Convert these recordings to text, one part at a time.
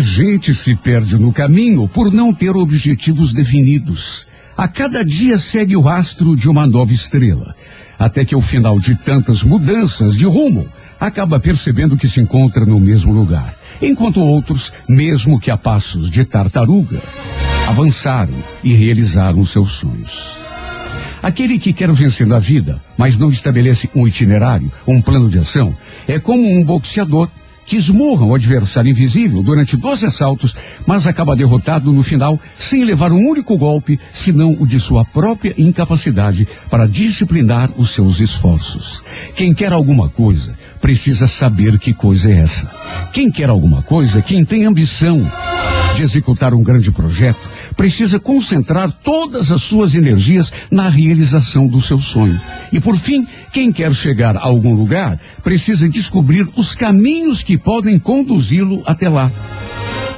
gente se perde no caminho por não ter objetivos definidos. A cada dia segue o rastro de uma nova estrela, até que ao final de tantas mudanças de rumo, acaba percebendo que se encontra no mesmo lugar, enquanto outros, mesmo que a passos de tartaruga, avançaram e realizaram seus sonhos. Aquele que quer vencer na vida, mas não estabelece um itinerário, um plano de ação, é como um boxeador que esmurra o adversário invisível durante 12 assaltos, mas acaba derrotado no final sem levar um único golpe, senão o de sua própria incapacidade para disciplinar os seus esforços. Quem quer alguma coisa precisa saber que coisa é essa. Quem quer alguma coisa, quem tem ambição de executar um grande projeto, precisa concentrar todas as suas energias na realização do seu sonho. E por fim, quem quer chegar a algum lugar precisa descobrir os caminhos que podem conduzi-lo até lá.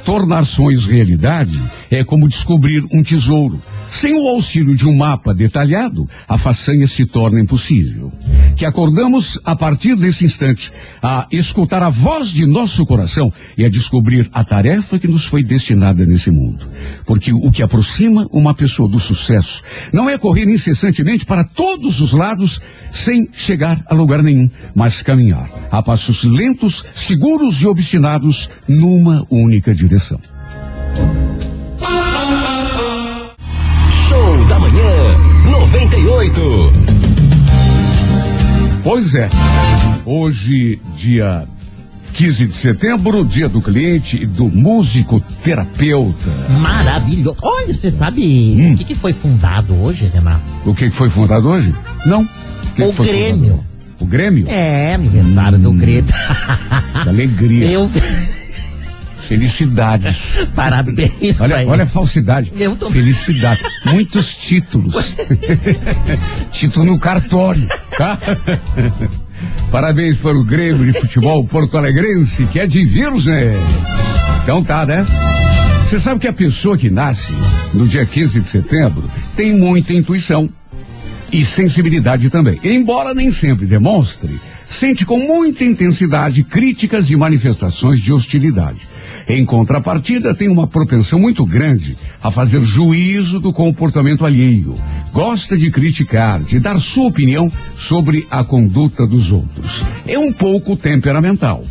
Tornar sonhos realidade é como descobrir um tesouro. Sem o auxílio de um mapa detalhado, a façanha se torna impossível. Que acordamos a partir desse instante a escutar a voz de nosso coração e a descobrir a tarefa que nos foi destinada nesse mundo. Porque o que aproxima uma pessoa do sucesso não é correr incessantemente para todos os lados sem chegar a lugar nenhum, mas caminhar a passos lentos, seguros e obstinados numa única direção. 98. Pois é. Hoje, dia 15 de setembro, dia do cliente e do músico terapeuta. Maravilhoso. Olha, você sabe Hum. o que, que foi fundado hoje, Renato? O que que foi fundado hoje? Não. O, que O que foi Grêmio. fundado? O Grêmio? É, aniversário do Grêmio. Alegria. Eu, Felicidades. parabéns. Olha, olha a falsidade. Eu tô- Felicidade. Muitos títulos. Título no cartório, tá? Parabéns para o Grêmio de Futebol Porto Alegrense, que é de Virgem. Então tá, né? Você sabe que a pessoa que nasce no dia 15 de setembro tem muita intuição e sensibilidade também. Embora nem sempre demonstre, sente com muita intensidade críticas e manifestações de hostilidade. Em contrapartida, tem uma propensão muito grande a fazer juízo do comportamento alheio. Gosta de criticar, de dar sua opinião sobre a conduta dos outros. É um pouco temperamental.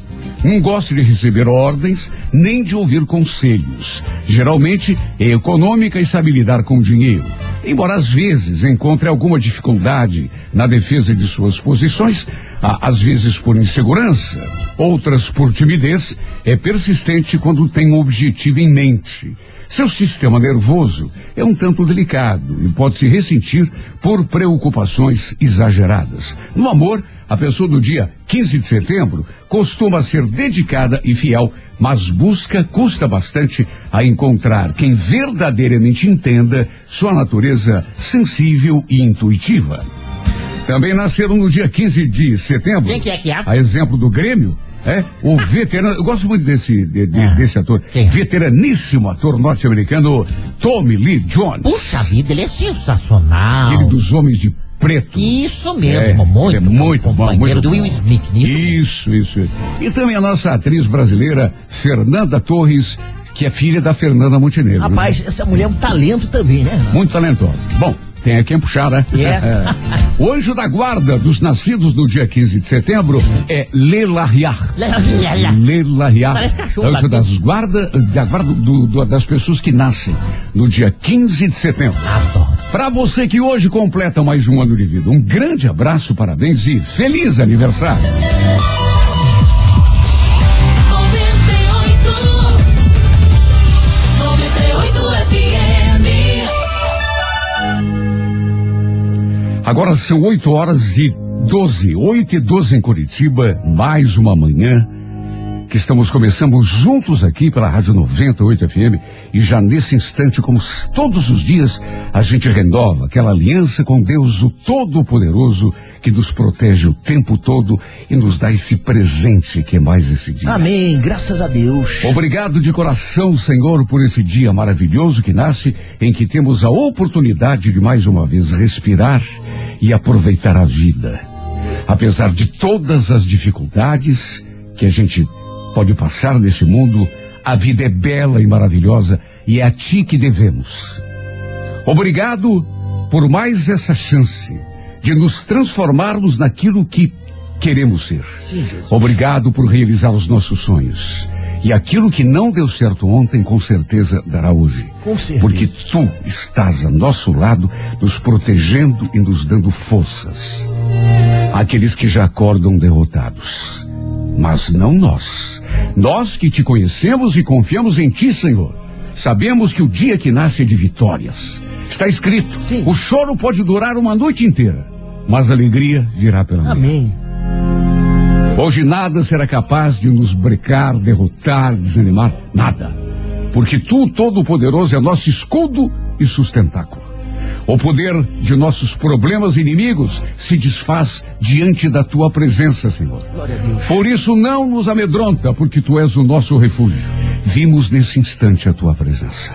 Não gosta de receber ordens, nem de ouvir conselhos. Geralmente é econômica e sabe lidar com dinheiro. Embora às vezes encontre alguma dificuldade na defesa de suas posições, às vezes por insegurança, outras por timidez, é persistente quando tem um objetivo em mente. Seu sistema nervoso é um tanto delicado e pode se ressentir por preocupações exageradas. No amor, a pessoa do dia 15 de setembro costuma ser dedicada e fiel, mas busca, custa bastante, a encontrar quem verdadeiramente entenda sua natureza sensível e intuitiva. Também nasceram no dia 15 de setembro. Quem que é que é? A exemplo do Grêmio, é? O veterano, eu gosto muito desse, de- de- Ah, desse ator. quem? Veteraníssimo ator norte-americano, Tommy Lee Jones. Puxa vida, ele é sensacional. Aquele dos homens de preto. Isso mesmo, muito. é muito bom, companheiro muito do. Will Smith, nisso. Isso, isso. E também a nossa atriz brasileira, Fernanda Torres, que é filha da Fernanda Montenegro. Rapaz, essa mulher é um talento também, né? Muito talentosa. Bom, tem a quem puxar, né? É. o anjo da guarda dos nascidos no dia 15 de setembro é Lelariar. Lelariar. Anjo das guarda, da guarda do- do- das pessoas que nascem no dia 15 de setembro. Para você que hoje completa mais um ano de vida, um grande abraço, parabéns e feliz aniversário. Agora são 8 horas e 12, 8 e 12 em Curitiba, mais uma manhã que estamos começando juntos aqui pela Rádio 98 FM e já nesse instante, como todos os dias, a gente renova aquela aliança com Deus, o Todo-Poderoso, que nos protege o tempo todo e nos dá esse presente que é mais esse dia. Amém, graças a Deus. Obrigado de coração, Senhor, por esse dia maravilhoso que nasce, em que temos a oportunidade de mais uma vez respirar e aproveitar a vida. Apesar de todas as dificuldades que a gente pode passar nesse mundo, A vida é bela e maravilhosa e é a ti que devemos. Obrigado por mais essa chance de nos transformarmos naquilo que queremos ser. Sim, Obrigado por realizar os nossos sonhos. E aquilo que não deu certo ontem, com certeza dará hoje. Com certeza. Porque tu estás a nosso lado, nos protegendo e nos dando forças. Aqueles que já acordam derrotados. Mas não nós. Nós que te conhecemos e confiamos em ti, Senhor. Sabemos que o dia que nasce é de vitórias. Está escrito: Sim. o choro pode durar uma noite inteira, mas a alegria virá pela manhã. Amém. Hoje nada será capaz de nos brecar, derrotar, desanimar, nada. Porque tu, Todo-Poderoso, é nosso escudo e sustentáculo. O poder de nossos problemas e inimigos se desfaz diante da tua presença, Senhor. Por isso não nos amedronta, porque tu és o nosso refúgio. Vimos nesse instante a tua presença.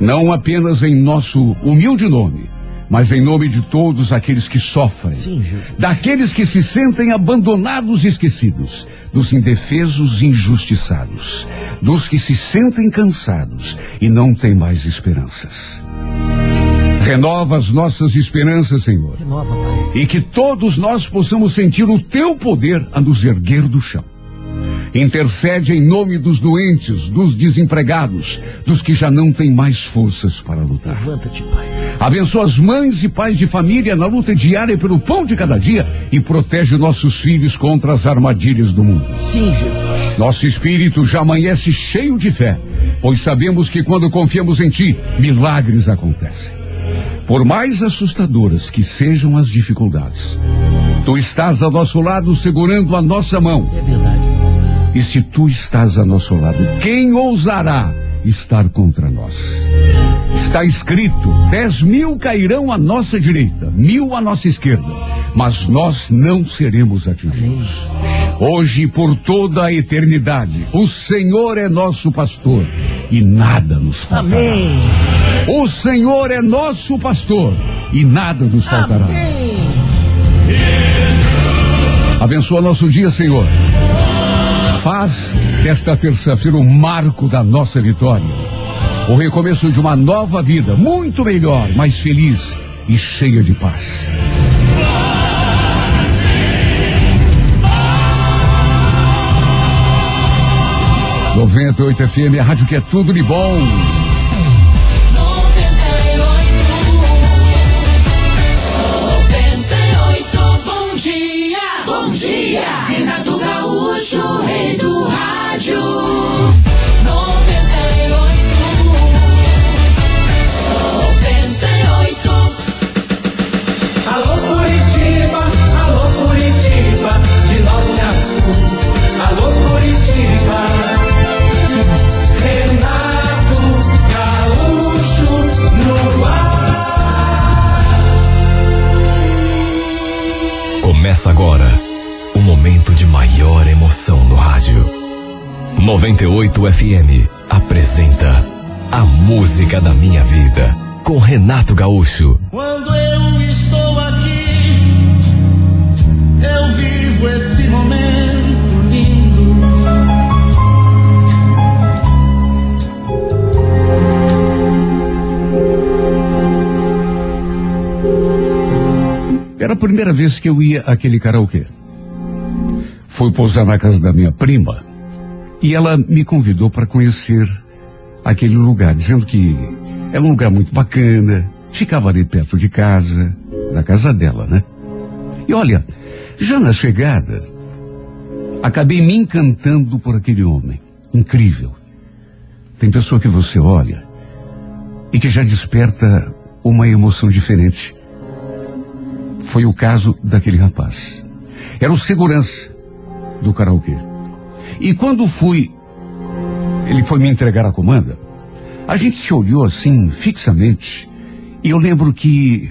Não apenas em nosso humilde nome, mas em nome de todos aqueles que sofrem. Sim. Daqueles que se sentem abandonados e esquecidos, dos indefesos e injustiçados, dos que se sentem cansados e não têm mais esperanças. Renova as nossas esperanças, Senhor, Renova, Pai. e que todos nós possamos sentir o teu poder a nos erguer do chão. Intercede em nome dos doentes, dos desempregados, dos que já não têm mais forças para lutar. Levanta-te, Pai. Abençoa as mães e pais de família na luta diária pelo pão de cada dia e protege nossos filhos contra as armadilhas do mundo. Sim, Jesus. Nosso espírito já amanhece cheio de fé, pois sabemos que quando confiamos em Ti, milagres acontecem. Por mais assustadoras que sejam as dificuldades, Tu estás ao nosso lado segurando a nossa mão. É verdade. E se Tu estás a nosso lado, quem ousará estar contra nós? Está escrito: dez mil cairão à nossa direita, mil à nossa esquerda, mas nós não seremos atingidos. Hoje e por toda a eternidade, o Senhor é nosso pastor e nada nos faltará. Amém. O Senhor é nosso pastor e nada nos faltará. Abençoa nosso dia, Senhor. Faz desta terça-feira o marco da nossa vitória. O recomeço de uma nova vida, muito melhor, mais feliz e cheia de paz. Noventa e oito FM, a rádio que é tudo de bom. Dia. Renato Gaúcho, rei do rádio. 98. 98. Alô Curitiba, alô Curitiba, de norte a. Alô Curitiba, Renato Gaúcho no ar. Começa agora maior emoção no rádio. 98 FM apresenta A Música da Minha Vida com Renato Gaúcho. Quando eu estou aqui, eu vivo esse momento lindo. Era a primeira vez que eu ia àquele karaokê. Fui pousar na casa da minha prima e ela me convidou para conhecer aquele lugar, dizendo que é um lugar muito bacana, ficava ali perto de casa, da casa dela, né? E olha, já na chegada, acabei me encantando por aquele homem. Incrível. Tem pessoa que você olha e que já desperta uma emoção diferente. Foi o caso daquele rapaz. Era o segurança do karaokê. E quando fui, ele foi me entregar a comanda, a gente se olhou assim, fixamente, e eu lembro que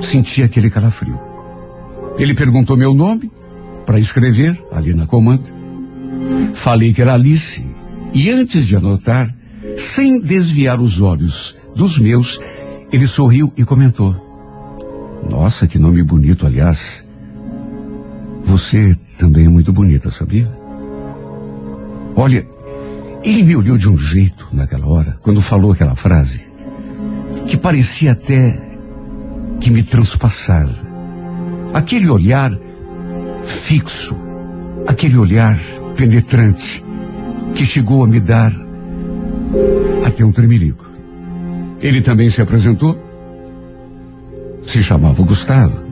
senti aquele calafrio. Ele perguntou meu nome para escrever ali na comanda. Falei que era Alice, e antes de anotar, sem desviar os olhos dos meus, ele sorriu e comentou: nossa, que nome bonito, aliás. Você também é muito bonita, sabia? Olha, Ele me olhou de um jeito naquela hora, quando falou aquela frase, que parecia até que me transpassava. Aquele olhar fixo, aquele olhar penetrante, que chegou a me dar até um tremelico. Ele também se apresentou. Se chamava Gustavo.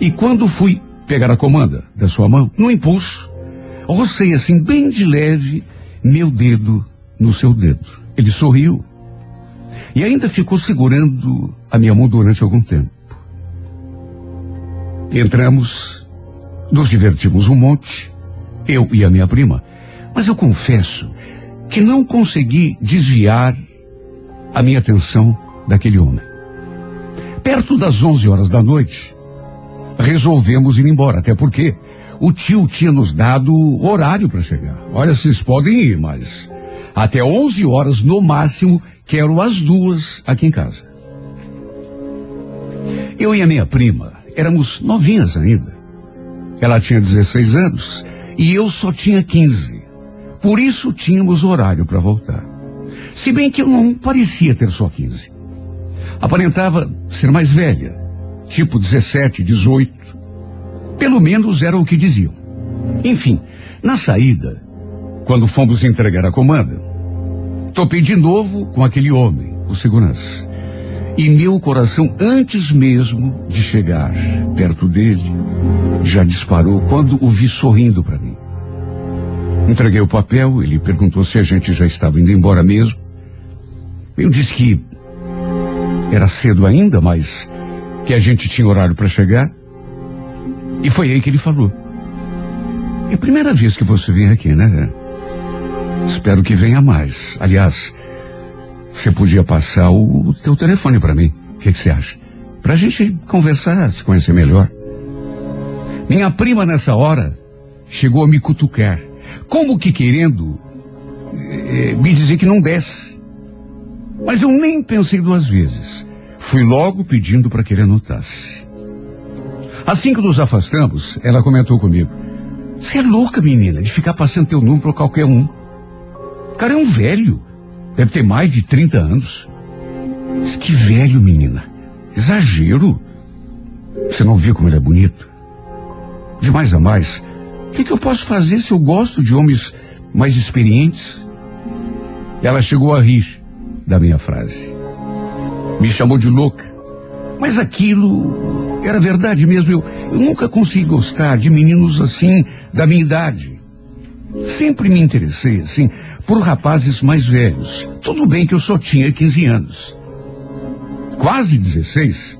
E quando fui pegar a comanda da sua mão, no impulso, rocei assim, bem de leve, meu dedo no seu dedo. Ele sorriu. E ainda ficou segurando a minha mão durante algum tempo. Entramos, nos divertimos um monte, eu e a minha prima, mas eu confesso que não consegui desviar a minha atenção daquele homem. Perto das 11 horas da noite, resolvemos ir embora, até porque o tio tinha nos dado horário para chegar. Olha, vocês podem ir, mas até 11 horas no máximo, quero as duas aqui em casa. Eu e a minha prima éramos novinhas ainda. Ela tinha 16 anos e eu só tinha 15. Por isso tínhamos horário para voltar. Se bem que eu não parecia ter só 15. Aparentava ser mais velha, tipo 17, 18. Pelo menos era o que diziam. Enfim, na saída, quando fomos entregar a comanda, topei de novo com aquele homem, o segurança. E meu coração, antes mesmo de chegar perto dele, já disparou quando o vi sorrindo para mim. Entreguei o papel, ele perguntou se a gente já estava indo embora mesmo. Eu disse que era cedo ainda, mas que a gente tinha horário para chegar. E foi aí que ele falou. É a primeira vez que você vem aqui, né? Espero que venha mais. Aliás, você podia passar o teu telefone para mim. O que, você acha? Pra gente conversar, se conhecer melhor. Minha prima, nessa hora, chegou a me cutucar. Como que querendo eh, me dizer que não desce. Mas eu nem pensei duas vezes. Fui logo pedindo para que ele anotasse. Assim que nos afastamos, ela comentou comigo. Você é louca, menina, de ficar passando teu número para qualquer um. O cara é um velho. Deve ter mais de 30 anos. Mas que velho, menina. Exagero. Você não viu como ele é bonito? De mais a mais, o que, que eu posso fazer se eu gosto de homens mais experientes? Ela chegou a rir da minha frase. Me chamou de louca. Mas aquilo era verdade mesmo. Eu, eu nunca consegui gostar de meninos assim, da minha idade. Sempre me interessei, assim, por rapazes mais velhos. Tudo bem que eu só tinha 15 anos. Quase 16.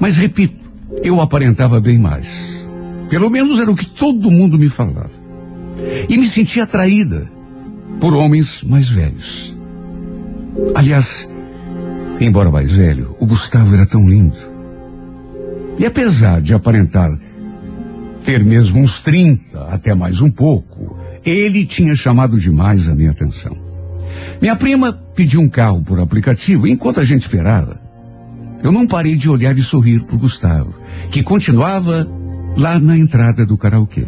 Mas repito, eu aparentava bem mais. Pelo menos era o que todo mundo me falava. E me sentia atraída por homens mais velhos. Aliás, embora mais velho, o Gustavo era tão lindo. E apesar de aparentar ter mesmo uns 30, até mais um pouco, ele tinha chamado demais a minha atenção. Minha prima pediu um carro por aplicativo e enquanto a gente esperava, eu não parei de olhar e sorrir para Gustavo, que continuava lá na entrada do karaokê.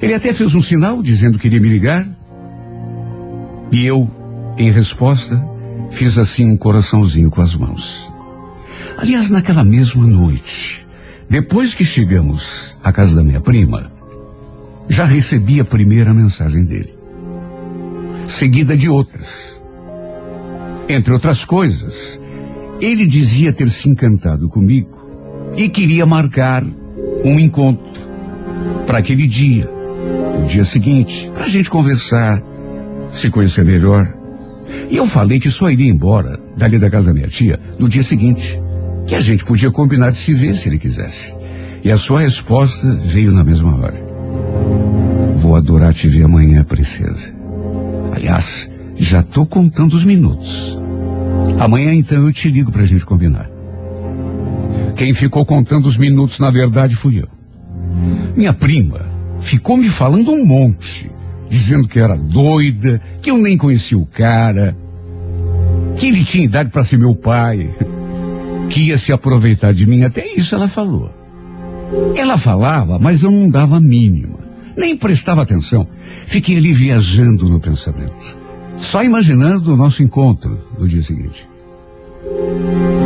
Ele até fez um sinal dizendo que iria me ligar. E eu, em resposta, fiz assim um coraçãozinho com as mãos. Aliás, naquela mesma noite, depois que chegamos à casa da minha prima, já recebi a primeira mensagem dele, seguida de outras. Entre outras coisas, ele dizia ter se encantado comigo e queria marcar um encontro para aquele dia, o dia seguinte, para a gente conversar, se conhecer melhor. E eu falei que só iria embora dali da casa da minha tia no dia seguinte, que a gente podia combinar de se ver se ele quisesse. E a sua resposta veio na mesma hora. Vou adorar te ver amanhã, princesa. Aliás, já tô contando os minutos. Amanhã então eu te ligo pra gente combinar. Quem ficou contando os minutos, na verdade, fui eu. Minha prima ficou me falando um monte, dizendo que era doida, que eu nem conhecia o cara, que ele tinha idade para ser meu pai, que ia se aproveitar de mim. Até isso ela falou. Ela falava, mas eu não dava a mínima. Nem prestava atenção. Fiquei ali viajando no pensamento. Só imaginando o nosso encontro no dia seguinte.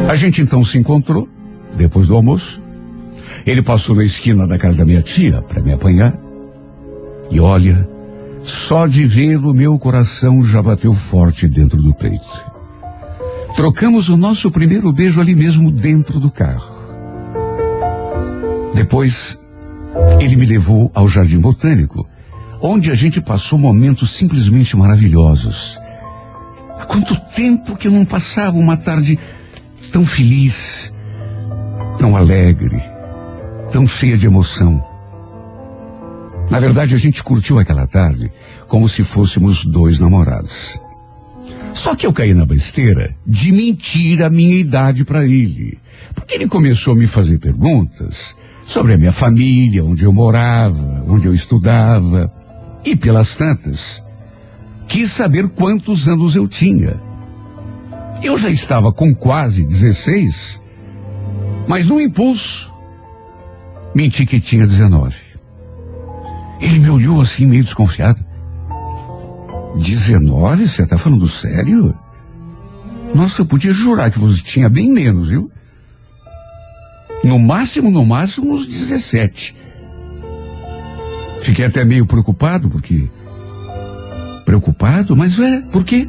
A gente então se encontrou, depois do almoço. Ele passou na esquina da casa da minha tia para me apanhar. E olha, só de vê-lo meu coração já bateu forte dentro do peito. Trocamos o nosso primeiro beijo ali mesmo dentro do carro. Depois, ele me levou ao Jardim Botânico, onde a gente passou momentos simplesmente maravilhosos. Há quanto tempo que eu não passava uma tarde tão feliz, tão alegre, tão cheia de emoção. Na verdade, a gente curtiu aquela tarde como se fôssemos dois namorados. Só que eu caí na besteira de mentir a minha idade para ele. Porque ele começou a me fazer perguntas sobre a minha família, onde eu morava, onde eu estudava. E pelas tantas, quis saber quantos anos eu tinha. Eu já estava com quase 16, mas no impulso, menti que tinha 19. Ele me olhou assim, meio desconfiado. 19? Você está falando sério? Nossa, eu podia jurar que você tinha bem menos, viu? No máximo, no máximo, uns 17. Fiquei até meio preocupado, porque. Preocupado? Mas é, por quê?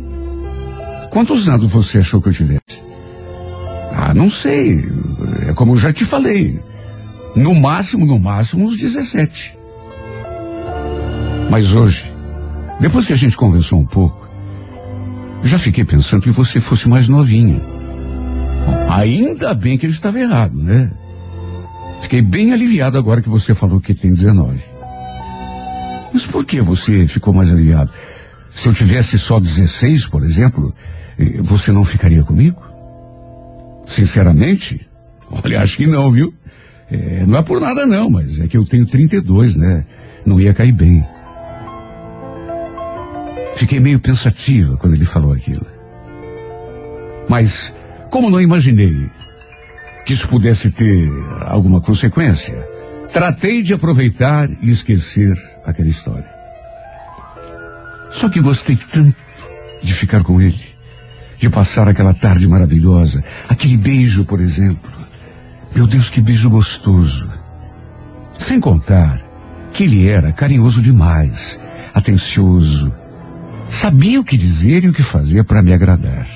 Quantos anos você achou que eu tivesse? Ah, não sei. É como eu já te falei. No máximo, no máximo, uns 17. Mas hoje, depois que a gente conversou um pouco, já fiquei pensando que você fosse mais novinha. Ainda bem que ele estava errado, né? Fiquei bem aliviado agora que você falou que tem 19. Mas por que você ficou mais aliviado? Se eu tivesse só 16, por exemplo, eh, você não ficaria comigo? Sinceramente? Olha, acho que não, viu? É, não é por nada não, mas é que eu tenho 32, né? Não ia cair bem. Fiquei meio pensativa quando ele falou aquilo. Mas, como não imaginei que isso pudesse ter alguma consequência, tratei de aproveitar e esquecer aquela história. Só que gostei tanto de ficar com ele, de passar aquela tarde maravilhosa, aquele beijo, por exemplo. Meu Deus, que beijo gostoso. Sem contar que ele era carinhoso demais, atencioso, Sabia o que dizer e o que fazer para me agradar.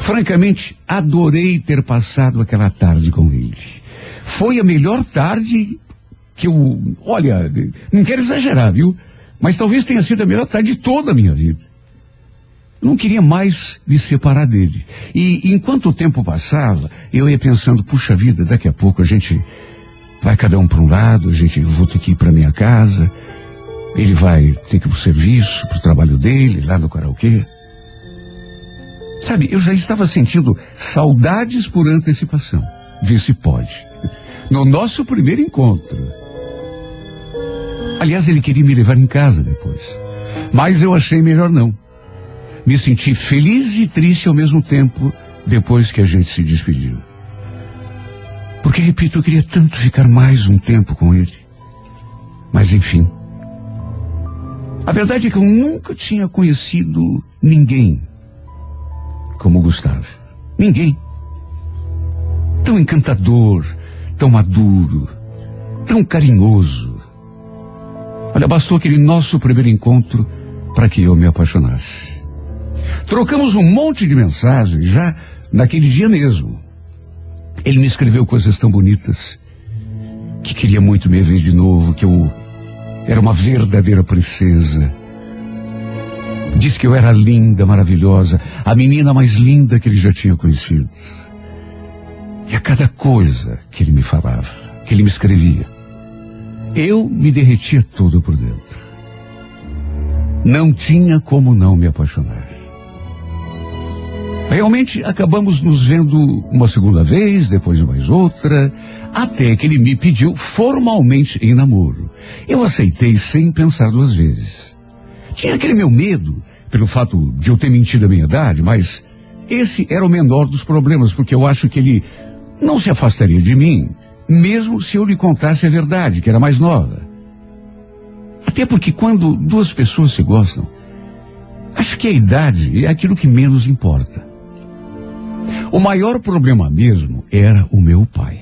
Francamente, adorei ter passado aquela tarde com ele. Foi a melhor tarde que eu. Olha, não quero exagerar, viu? Mas talvez tenha sido a melhor tarde de toda a minha vida. Não queria mais me separar dele. E enquanto o tempo passava, eu ia pensando, puxa vida, daqui a pouco a gente vai cada um para um lado, a gente vou ter que ir para minha casa. Ele vai ter que ir pro serviço, pro trabalho dele, lá no karaokê. Sabe, eu já estava sentindo saudades por antecipação. Vê se pode. No nosso primeiro encontro. Aliás, ele queria me levar em casa depois. Mas eu achei melhor não. Me senti feliz e triste ao mesmo tempo depois que a gente se despediu. Porque, repito, eu queria tanto ficar mais um tempo com ele. Mas, enfim, a verdade é que eu nunca tinha conhecido ninguém como Gustavo. Ninguém. Tão encantador, tão maduro, tão carinhoso. Olha, bastou aquele nosso primeiro encontro para que eu me apaixonasse. Trocamos um monte de mensagens já naquele dia mesmo. Ele me escreveu coisas tão bonitas que queria muito me ver de novo, que eu era uma verdadeira princesa. Diz que eu era linda, maravilhosa, a menina mais linda que ele já tinha conhecido. E a cada coisa que ele me falava, que ele me escrevia, eu me derretia todo por dentro. Não tinha como não me apaixonar. Realmente acabamos nos vendo uma segunda vez, depois mais outra, até que ele me pediu formalmente em namoro. Eu aceitei sem pensar duas vezes. Tinha aquele meu medo, pelo fato de eu ter mentido a minha idade, mas esse era o menor dos problemas, porque eu acho que ele não se afastaria de mim, mesmo se eu lhe contasse a verdade, que era mais nova. Até porque quando duas pessoas se gostam, acho que a idade é aquilo que menos importa. O maior problema mesmo era o meu pai.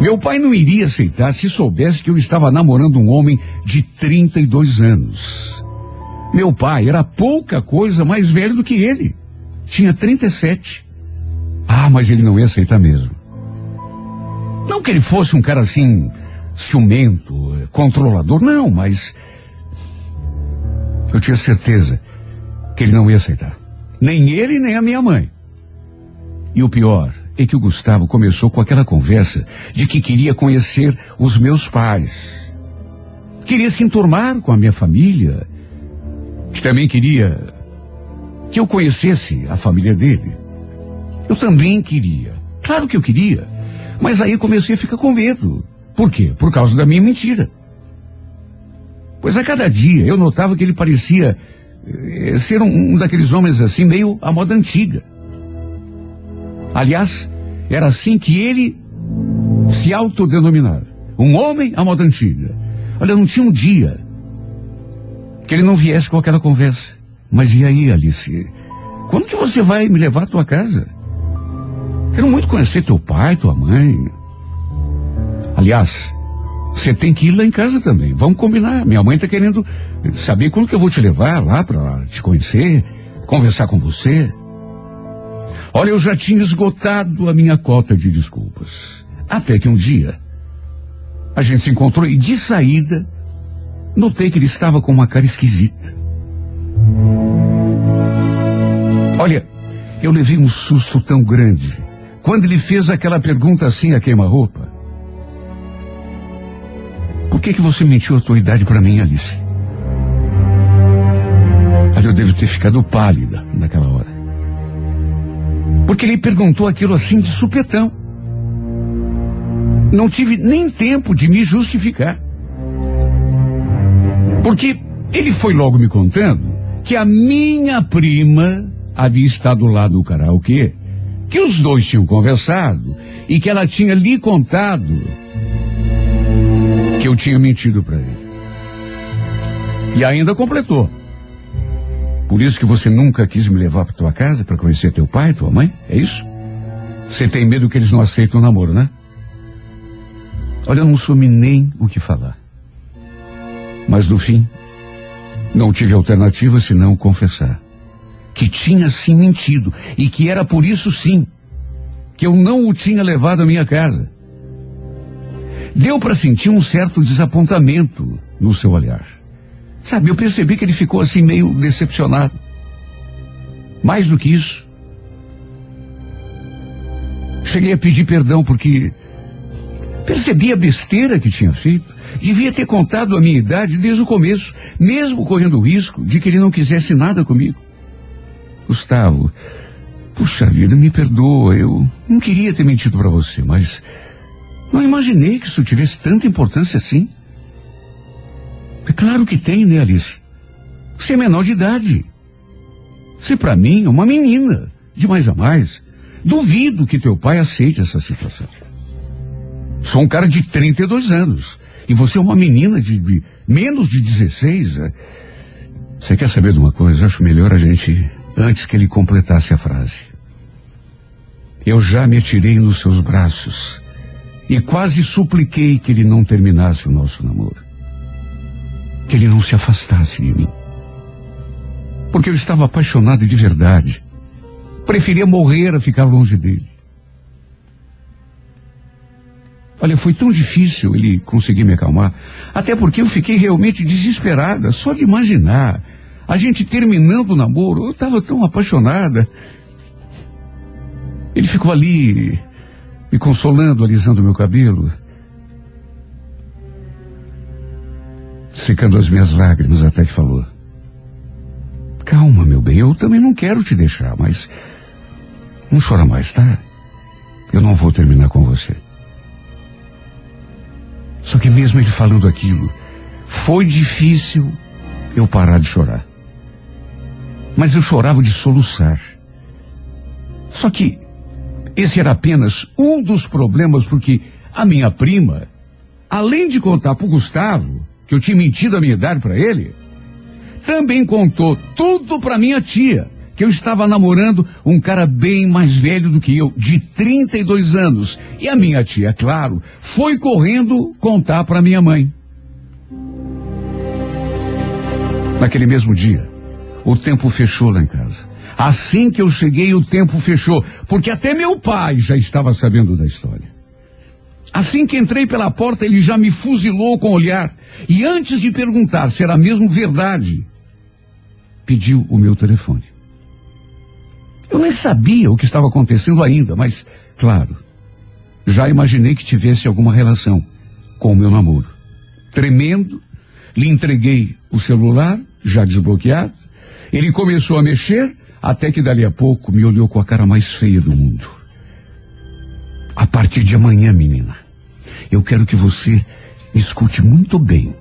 Meu pai não iria aceitar se soubesse que eu estava namorando um homem de 32 anos. Meu pai era pouca coisa mais velho do que ele. Tinha 37. Ah, mas ele não ia aceitar mesmo. Não que ele fosse um cara assim, ciumento, controlador, não, mas. Eu tinha certeza que ele não ia aceitar. Nem ele, nem a minha mãe. E o pior, é que o Gustavo começou com aquela conversa de que queria conhecer os meus pais. Queria se enturmar com a minha família. Que também queria que eu conhecesse a família dele. Eu também queria. Claro que eu queria. Mas aí comecei a ficar com medo. Por quê? Por causa da minha mentira. Pois a cada dia eu notava que ele parecia eh, ser um, um daqueles homens assim, meio à moda antiga. Aliás, era assim que ele se autodenominava. Um homem à moda antiga. Olha, não tinha um dia que ele não viesse com aquela conversa. Mas e aí, Alice? Quando que você vai me levar à tua casa? Quero muito conhecer teu pai, tua mãe. Aliás, você tem que ir lá em casa também. Vamos combinar. Minha mãe está querendo saber quando que eu vou te levar lá para te conhecer, conversar com você. Olha, eu já tinha esgotado a minha cota de desculpas. Até que um dia, a gente se encontrou e de saída, notei que ele estava com uma cara esquisita. Olha, eu levei um susto tão grande quando ele fez aquela pergunta assim a queima-roupa. Por que que você mentiu a tua idade para mim, Alice? Olha, eu devo ter ficado pálida naquela hora. Porque ele perguntou aquilo assim de supetão. Não tive nem tempo de me justificar. Porque ele foi logo me contando que a minha prima havia estado lá no karaokê, que os dois tinham conversado e que ela tinha lhe contado que eu tinha mentido para ele. E ainda completou. Por isso que você nunca quis me levar para tua casa para conhecer teu pai, tua mãe? É isso? Você tem medo que eles não aceitem o namoro, né? Olha, eu não soube nem o que falar. Mas no fim, não tive alternativa senão confessar que tinha sim mentido e que era por isso sim que eu não o tinha levado à minha casa. Deu para sentir um certo desapontamento no seu olhar. Sabe, eu percebi que ele ficou assim meio decepcionado. Mais do que isso. Cheguei a pedir perdão porque percebi a besteira que tinha feito. Devia ter contado a minha idade desde o começo, mesmo correndo o risco de que ele não quisesse nada comigo. Gustavo, puxa vida, me perdoa, eu não queria ter mentido para você, mas não imaginei que isso tivesse tanta importância assim. É claro que tem, né, Alice? Você é menor de idade. Você, para mim, é uma menina, de mais a mais. Duvido que teu pai aceite essa situação. Sou um cara de 32 anos. E você é uma menina de, de menos de 16. É? Você quer saber de uma coisa? Acho melhor a gente, antes que ele completasse a frase. Eu já me atirei nos seus braços e quase supliquei que ele não terminasse o nosso namoro que ele não se afastasse de mim. Porque eu estava apaixonado de verdade. Preferia morrer a ficar longe dele. Olha, foi tão difícil ele conseguir me acalmar. Até porque eu fiquei realmente desesperada, só de imaginar. A gente terminando o namoro, eu estava tão apaixonada. Ele ficou ali, me consolando, alisando meu cabelo. secando as minhas lágrimas até que falou: Calma, meu bem, eu também não quero te deixar, mas não chora mais, tá? Eu não vou terminar com você. Só que mesmo ele falando aquilo, foi difícil eu parar de chorar. Mas eu chorava de soluçar. Só que esse era apenas um dos problemas, porque a minha prima além de contar pro Gustavo que eu tinha mentido a minha idade para ele, também contou tudo para minha tia, que eu estava namorando um cara bem mais velho do que eu, de 32 anos. E a minha tia, claro, foi correndo contar para minha mãe. Naquele mesmo dia, o tempo fechou lá em casa. Assim que eu cheguei, o tempo fechou, porque até meu pai já estava sabendo da história. Assim que entrei pela porta, ele já me fuzilou com o olhar. E antes de perguntar se era mesmo verdade, pediu o meu telefone. Eu nem sabia o que estava acontecendo ainda, mas, claro, já imaginei que tivesse alguma relação com o meu namoro. Tremendo, lhe entreguei o celular, já desbloqueado. Ele começou a mexer, até que dali a pouco me olhou com a cara mais feia do mundo. A partir de amanhã, menina, eu quero que você escute muito bem.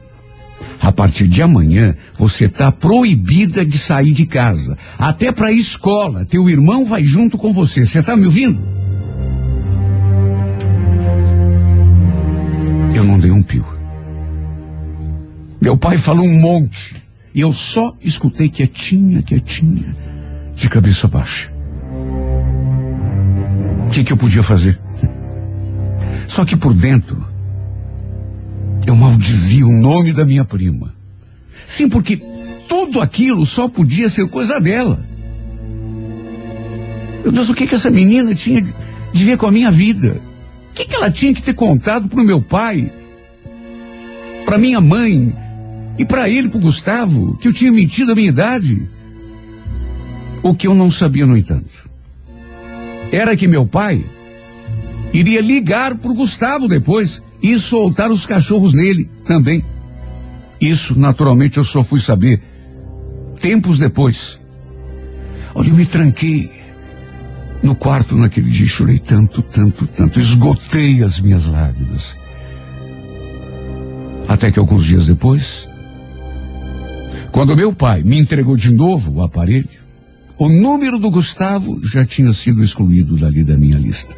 A partir de amanhã, você está proibida de sair de casa. Até para a escola. Teu irmão vai junto com você. Você está me ouvindo? Eu não dei um pio. Meu pai falou um monte. E eu só escutei quietinha, quietinha, de cabeça baixa. O que, que eu podia fazer? Só que por dentro, eu maldizia o nome da minha prima. Sim, porque tudo aquilo só podia ser coisa dela. Meu Deus, o que que essa menina tinha de ver com a minha vida? O que que ela tinha que ter contado para o meu pai, para minha mãe e para ele, para Gustavo, que eu tinha mentido a minha idade? O que eu não sabia, no entanto, era que meu pai iria ligar para o Gustavo depois e soltar os cachorros nele também. Isso, naturalmente, eu só fui saber tempos depois. Olha, eu me tranquei no quarto naquele dia, chorei tanto, tanto, tanto, esgotei as minhas lágrimas. Até que alguns dias depois, quando meu pai me entregou de novo o aparelho, o número do Gustavo já tinha sido excluído dali da minha lista.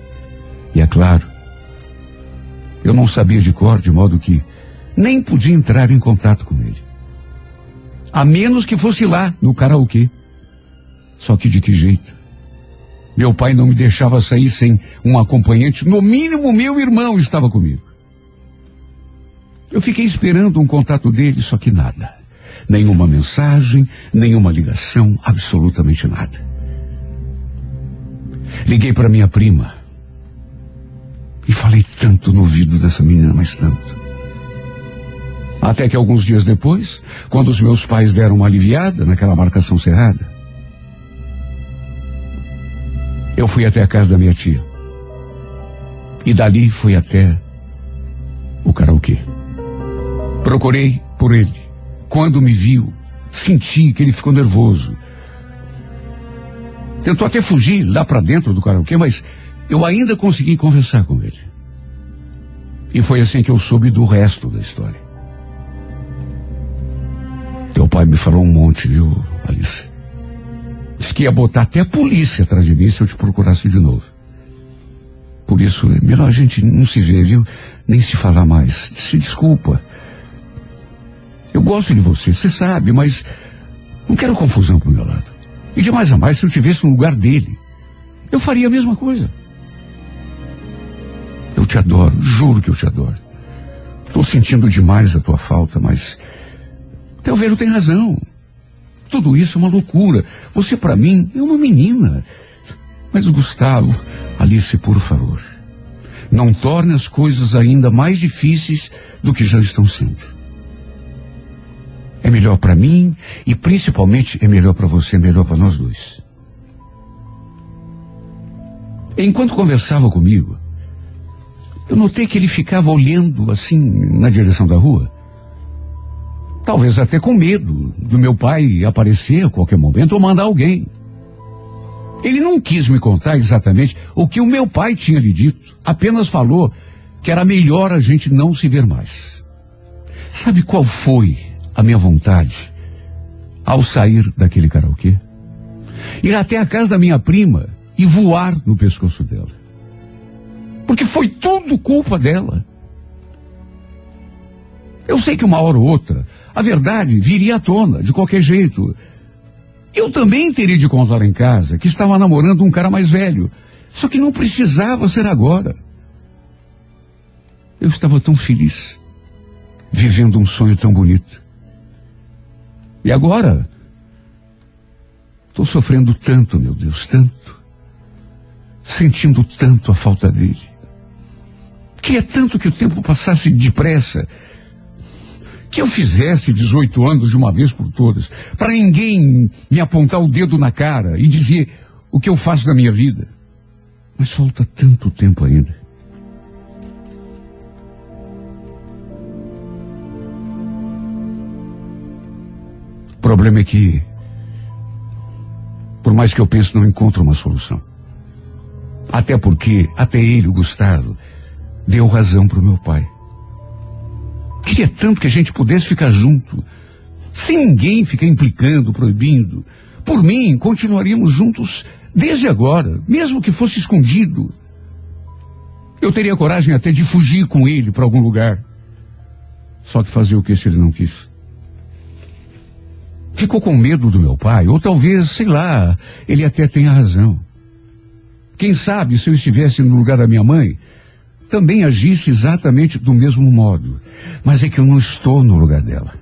E é claro, eu não sabia de cor, de modo que nem podia entrar em contato com ele. A menos que fosse lá, no karaokê. Só que de que jeito? Meu pai não me deixava sair sem um acompanhante, no mínimo meu irmão estava comigo. Eu fiquei esperando um contato dele, só que nada. Nenhuma mensagem, nenhuma ligação, absolutamente nada. Liguei para minha prima. E falei tanto no ouvido dessa menina, mas tanto. Até que alguns dias depois, quando os meus pais deram uma aliviada naquela marcação cerrada, eu fui até a casa da minha tia. E dali fui até o karaokê. Procurei por ele. Quando me viu, senti que ele ficou nervoso. Tentou até fugir lá para dentro do karaokê, mas eu ainda consegui conversar com ele. E foi assim que eu soube do resto da história. Teu pai me falou um monte, viu, Alice? Disse que ia botar até a polícia atrás de mim se eu te procurasse de novo. Por isso, é melhor a gente não se ver, viu? Nem se falar mais. Se desculpa. Eu gosto de você, você sabe, mas não quero confusão pro meu lado. E de mais a mais, se eu tivesse no lugar dele, eu faria a mesma coisa. Eu te adoro, juro que eu te adoro. Estou sentindo demais a tua falta, mas teu velho tem razão. Tudo isso é uma loucura. Você para mim é uma menina. Mas Gustavo, Alice, por favor, não torne as coisas ainda mais difíceis do que já estão sendo. É melhor para mim e principalmente é melhor para você, é melhor para nós dois. Enquanto conversava comigo, eu notei que ele ficava olhando assim na direção da rua. Talvez até com medo do meu pai aparecer a qualquer momento ou mandar alguém. Ele não quis me contar exatamente o que o meu pai tinha lhe dito, apenas falou que era melhor a gente não se ver mais. Sabe qual foi a minha vontade ao sair daquele karaokê? Ir até a casa da minha prima e voar no pescoço dela. Porque foi tudo culpa dela. Eu sei que uma hora ou outra a verdade viria à tona, de qualquer jeito. Eu também teria de contar em casa que estava namorando um cara mais velho. Só que não precisava ser agora. Eu estava tão feliz, vivendo um sonho tão bonito. E agora, estou sofrendo tanto, meu Deus, tanto. Sentindo tanto a falta dele. Queria tanto que o tempo passasse depressa que eu fizesse 18 anos de uma vez por todas, para ninguém me apontar o dedo na cara e dizer o que eu faço da minha vida. Mas falta tanto tempo ainda. O problema é que, por mais que eu pense, não encontro uma solução. Até porque, até ele, o Gustavo, deu razão para o meu pai. Queria tanto que a gente pudesse ficar junto, sem ninguém ficar implicando, proibindo. Por mim, continuaríamos juntos desde agora, mesmo que fosse escondido. Eu teria coragem até de fugir com ele para algum lugar. Só que fazer o que se ele não quis? Ficou com medo do meu pai, ou talvez, sei lá, ele até tenha razão. Quem sabe se eu estivesse no lugar da minha mãe, também agisse exatamente do mesmo modo. Mas é que eu não estou no lugar dela.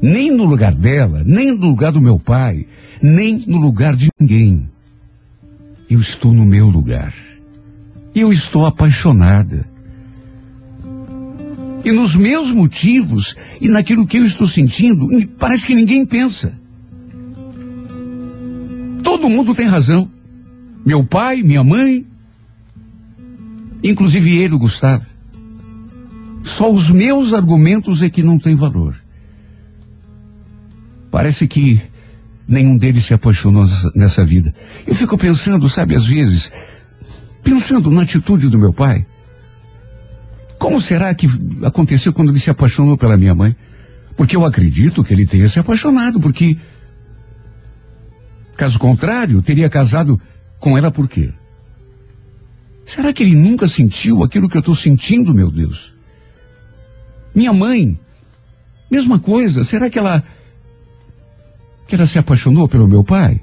Nem no lugar dela, nem no lugar do meu pai, nem no lugar de ninguém. Eu estou no meu lugar. E eu estou apaixonada. E nos meus motivos e naquilo que eu estou sentindo, parece que ninguém pensa. Todo mundo tem razão. Meu pai, minha mãe, Inclusive ele, o Gustavo. Só os meus argumentos é que não têm valor. Parece que nenhum deles se apaixonou nessa vida. Eu fico pensando, sabe, às vezes, pensando na atitude do meu pai. Como será que aconteceu quando ele se apaixonou pela minha mãe? Porque eu acredito que ele tenha se apaixonado, porque, caso contrário, teria casado com ela por quê? Será que ele nunca sentiu aquilo que eu estou sentindo, meu Deus? Minha mãe, mesma coisa. Será que ela que ela se apaixonou pelo meu pai?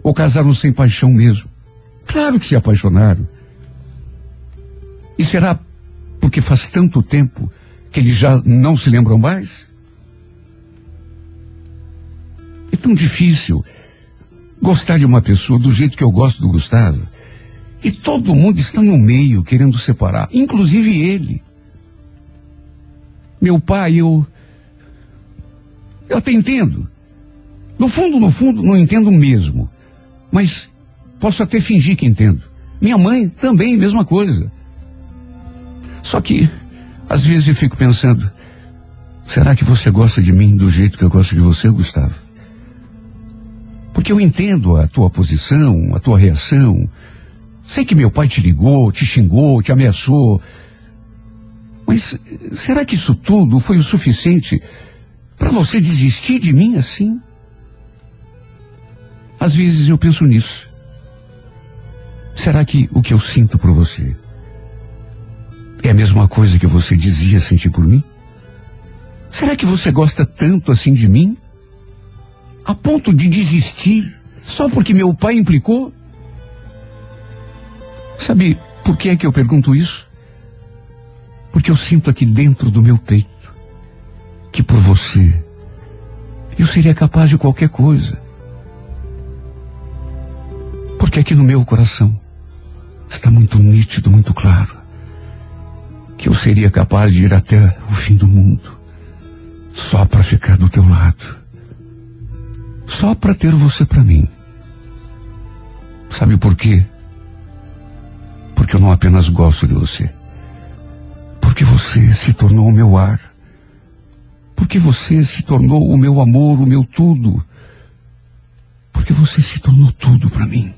Ou casaram sem paixão mesmo? Claro que se apaixonaram. E será porque faz tanto tempo que eles já não se lembram mais? É tão difícil gostar de uma pessoa do jeito que eu gosto do Gustavo. E todo mundo está no meio querendo separar, inclusive ele. Meu pai, eu. Eu até entendo. No fundo, no fundo, não entendo mesmo. Mas posso até fingir que entendo. Minha mãe também, mesma coisa. Só que, às vezes eu fico pensando, será que você gosta de mim do jeito que eu gosto de você, Gustavo? Porque eu entendo a tua posição, a tua reação, Sei que meu pai te ligou, te xingou, te ameaçou. Mas será que isso tudo foi o suficiente para você desistir de mim assim? Às vezes eu penso nisso. Será que o que eu sinto por você é a mesma coisa que você dizia sentir por mim? Será que você gosta tanto assim de mim? A ponto de desistir só porque meu pai implicou? Sabe por que é que eu pergunto isso? Porque eu sinto aqui dentro do meu peito que por você eu seria capaz de qualquer coisa. Porque aqui no meu coração está muito nítido, muito claro, que eu seria capaz de ir até o fim do mundo, só para ficar do teu lado, só para ter você para mim. Sabe por quê? Porque eu não apenas gosto de você. Porque você se tornou o meu ar. Porque você se tornou o meu amor, o meu tudo. Porque você se tornou tudo para mim.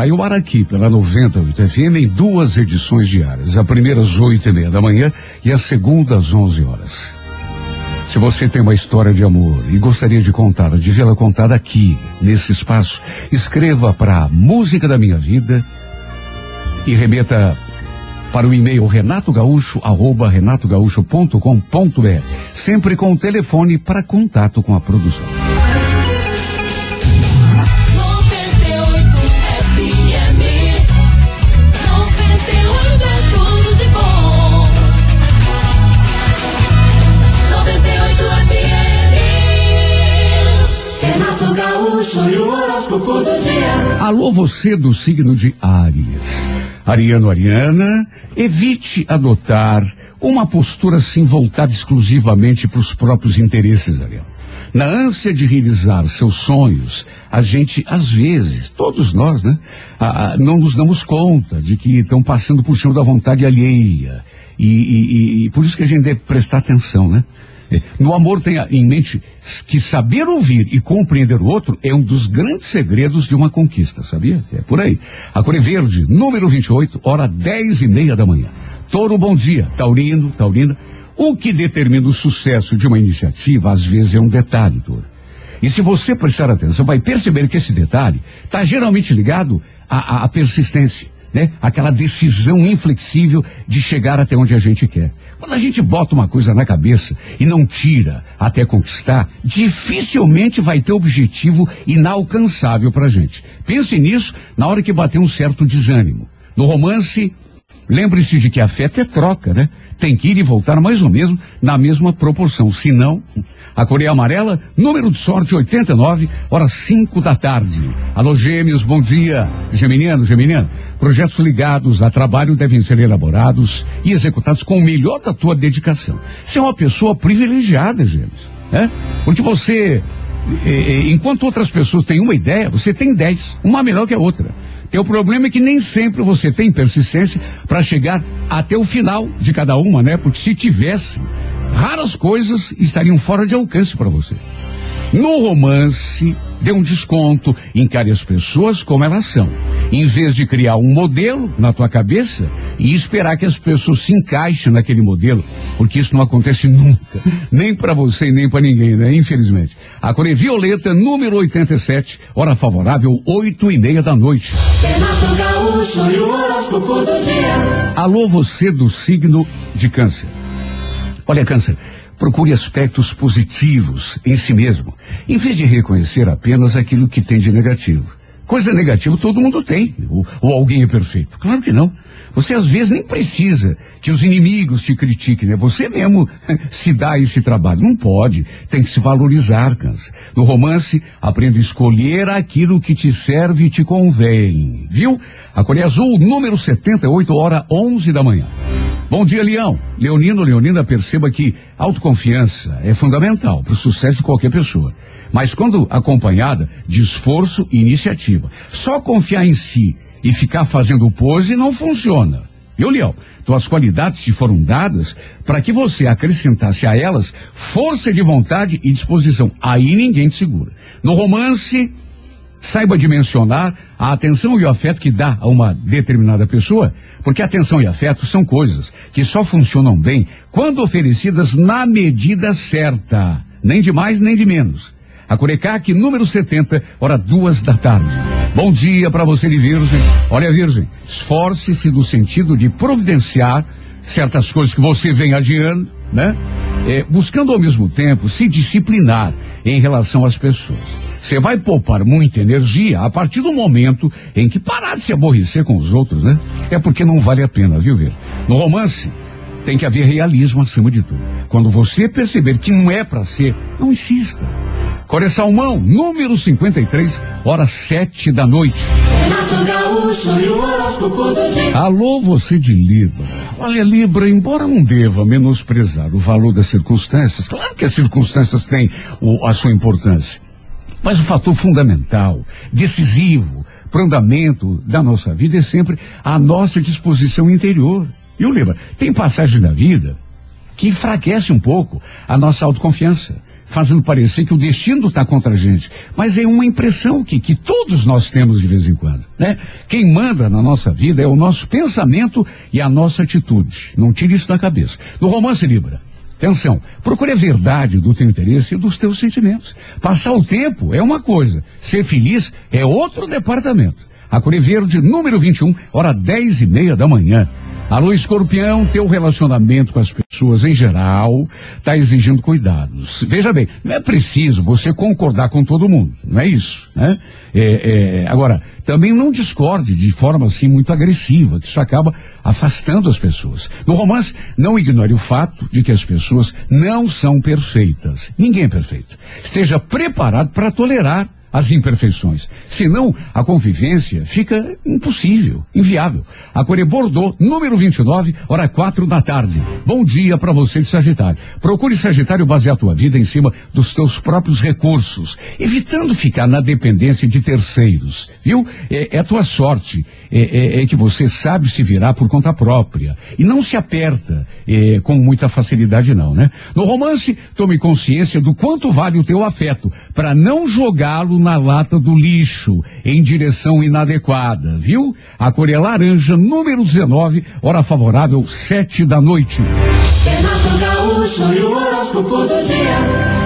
Vida vai ao ar aqui pela 98 FM em duas edições diárias. A primeira às oito e meia da manhã e a segunda às onze horas. Se você tem uma história de amor e gostaria de contá-la, de vê-la contada aqui, nesse espaço, escreva para Música da Minha Vida e remeta para o e-mail renatogaúcho, arroba renatogaúcho.com.br, sempre com o telefone para contato com a produção. Dia. Alô, você do signo de Áries. Ariano, Ariana, evite adotar uma postura assim voltada exclusivamente para os próprios interesses, Ariano. Na ânsia de realizar seus sonhos, a gente, às vezes, todos nós, né, a- a- não nos damos conta de que estão passando por cima da vontade alheia. E- e- e por isso que a gente deve prestar atenção, né? É, No amor tenha em mente que saber ouvir e compreender o outro é um dos grandes segredos de uma conquista, sabia? É por aí. A Cor é Verde, número 28, hora 10 e meia da manhã. Toro, bom dia. Taurino, Taurina. O que determina o sucesso de uma iniciativa, às vezes, é um detalhe, Toro. E se você prestar atenção, vai perceber que esse detalhe está geralmente ligado à- à persistência, né? Aquela decisão inflexível de chegar até onde a gente quer. Quando a gente bota uma coisa na cabeça e não tira até conquistar, dificilmente vai ter objetivo inalcançável pra gente. Pense nisso na hora que bater um certo desânimo. No romance, Lembre-se de que afeto é troca, né? Tem que ir e voltar mais ou menos na mesma proporção. Se não, a Coreia Amarela, número de sorte 89, horas 5 da tarde. Alô, gêmeos, bom dia. Geminiano, Geminiano. Projetos ligados a trabalho devem ser elaborados e executados com o melhor da tua dedicação. Você é uma pessoa privilegiada, gêmeos, né? Porque você, eh, eh, enquanto outras pessoas têm uma ideia, você tem dez, uma melhor que a outra. E o problema é que nem sempre você tem persistência para chegar até o final de cada uma, né? Porque se tivesse, raras coisas estariam fora de alcance para você. No romance, dê um desconto, encare as pessoas como elas são. Em vez de criar um modelo na tua cabeça e esperar que as pessoas se encaixem naquele modelo, porque isso não acontece nunca, nem para você e nem para ninguém, né? Infelizmente. A cor é violeta, número 87, hora favorável, oito e meia da noite. Gaúcho e. Alô, você do signo de câncer. Olha, câncer, procure aspectos positivos em si mesmo, em vez de reconhecer apenas aquilo que tem de negativo. Coisa negativa todo mundo tem, ou, ou alguém é perfeito. Claro que não. Você às vezes nem precisa que os inimigos te critiquem, né? Você mesmo se dá esse trabalho. Não pode. Tem que se valorizar, câncer. No romance, aprenda a escolher aquilo que te serve e te convém. Viu? A Coreia Azul, número 78, hora 11 da manhã. Bom dia, Leão. Leonino, Leonina, perceba que autoconfiança é fundamental para o sucesso de qualquer pessoa. Mas quando acompanhada de esforço e iniciativa. Só confiar em si e ficar fazendo pose não funciona. Viu, Leão? Tuas qualidades te foram dadas para que você acrescentasse a elas força de vontade e disposição. Aí ninguém te segura. No romance, Saiba dimensionar a atenção e o afeto que dá a uma determinada pessoa, porque atenção e afeto são coisas que só funcionam bem quando oferecidas na medida certa. Nem de mais, nem de menos. A Corecac, número 70, hora duas da tarde. Bom dia para você de Virgem. Olha, Virgem, esforce-se no sentido de providenciar certas coisas que você vem adiando, né? É, buscando ao mesmo tempo se disciplinar em relação às pessoas. Você vai poupar muita energia a partir do momento em que parar de se aborrecer com os outros, né? É porque não vale a pena, viu, Vir? No romance, tem que haver realismo acima de tudo. Quando você perceber que não é para ser, não insista. Core Salmão, número 53, hora sete da noite. Renato Gaúcho e o horóscopo do dia. Alô, você de Libra. Olha, Libra, embora não deva menosprezar o valor das circunstâncias, claro que as circunstâncias têm o- a sua importância. Mas o fator fundamental, decisivo para o andamento da nossa vida é sempre a nossa disposição interior. E o Libra, tem passagem da vida que enfraquece um pouco a nossa autoconfiança. fazendo parecer que o destino está contra a gente. Mas é uma impressão que, que todos nós temos de vez em quando, né? Quem manda na nossa vida é o nosso pensamento e a nossa atitude. Não tire isso da cabeça. No romance Libra, Atenção, procure a verdade do teu interesse e dos teus sentimentos. Passar o tempo é uma coisa, ser feliz é outro departamento. A Cor Verde, número 21, hora dez e meia da manhã. Alô, escorpião, teu relacionamento com as pessoas em geral está exigindo cuidados. Veja bem, não é preciso você concordar com todo mundo, não é isso, né? É, é, agora, também não discorde de forma assim muito agressiva, que isso acaba afastando as pessoas. No romance, não ignore o fato de que as pessoas não são perfeitas. Ninguém é perfeito. Esteja preparado para tolerar as imperfeições. Senão, a convivência fica impossível, inviável. A Core Bordeaux, número 29, hora quatro da tarde. Bom dia para você de Sagitário. Procure Sagitário basear a tua vida em cima dos teus próprios recursos, evitando ficar na dependência de terceiros. Viu? É, é tua sorte é, é, é, que você sabe se virar por conta própria e não se aperta é, com muita facilidade não, né? No romance, tome consciência do quanto vale o teu afeto para não jogá-lo na lata do lixo em direção inadequada, viu? A cor é laranja, número 19, hora favorável, sete da noite. Renato Gaúcho e o horóscopo do dia.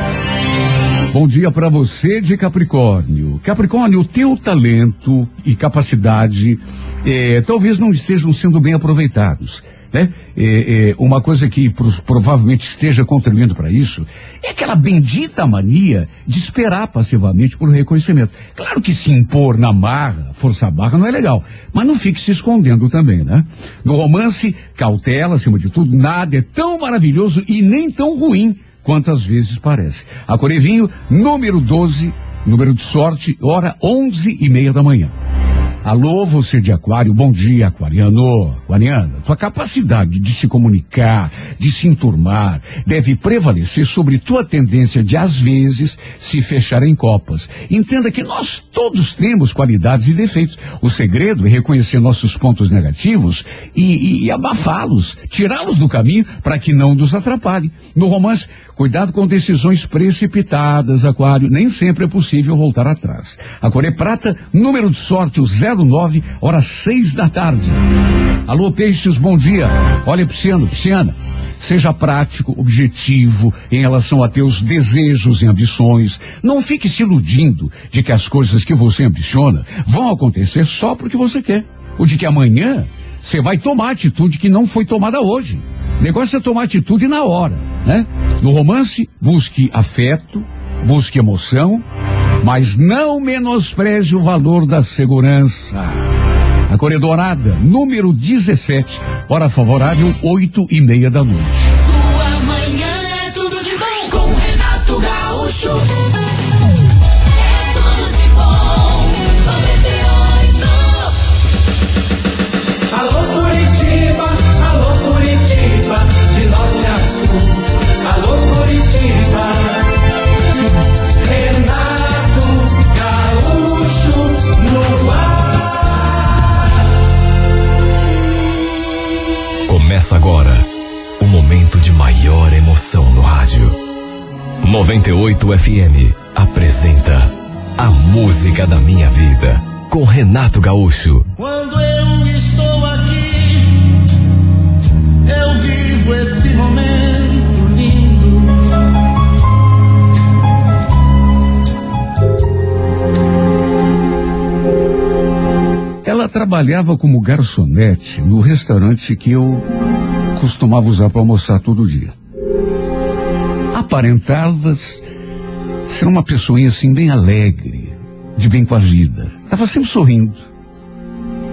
Bom dia para você de Capricórnio. Capricórnio, o teu talento e capacidade eh, talvez não estejam sendo bem aproveitados. Né? Eh, eh, uma coisa que pro, provavelmente esteja contribuindo para isso é aquela bendita mania de esperar passivamente por reconhecimento. Claro que se impor na marra, forçar a barra não é legal, mas não fique se escondendo também, né? No romance, cautela acima de tudo, nada é tão maravilhoso e nem tão ruim quantas vezes parece. A Corevinho, número 12, número de sorte, hora onze e meia da manhã. Alô, você de aquário, bom dia, aquariano. Aquariana, tua capacidade de se comunicar, de se enturmar, deve prevalecer sobre tua tendência de, às vezes, se fechar em copas. Entenda que nós todos temos qualidades e defeitos. O segredo é reconhecer nossos pontos negativos e, e, e abafá-los, tirá-los do caminho para que não nos atrapalhe. No romance, cuidado com decisões precipitadas, aquário. Nem sempre é possível voltar atrás. A é prata, número de sorte, o 09, hora seis da tarde. Alô, peixes, bom dia. Olha, Pisciano, Pisciana. Seja prático, objetivo em relação a teus desejos e ambições. Não fique se iludindo de que as coisas que você ambiciona vão acontecer só porque você quer. Ou de que amanhã você vai tomar atitude que não foi tomada hoje. O negócio é tomar atitude na hora, né? No romance, busque afeto, busque emoção, mas não menospreze o valor da segurança. A Corredorada, número 17, hora favorável, oito e meia da noite. Sua manhã é tudo de bom com Renato Gaúcho. 98 FM apresenta A Música da Minha Vida com Renato Gaúcho. Quando eu estou aqui, eu vivo esse momento lindo. Ela trabalhava como garçonete no restaurante que eu costumava usar para almoçar todo dia. Aparentava ser uma pessoinha assim bem alegre, de bem com a vida. Estava sempre sorrindo.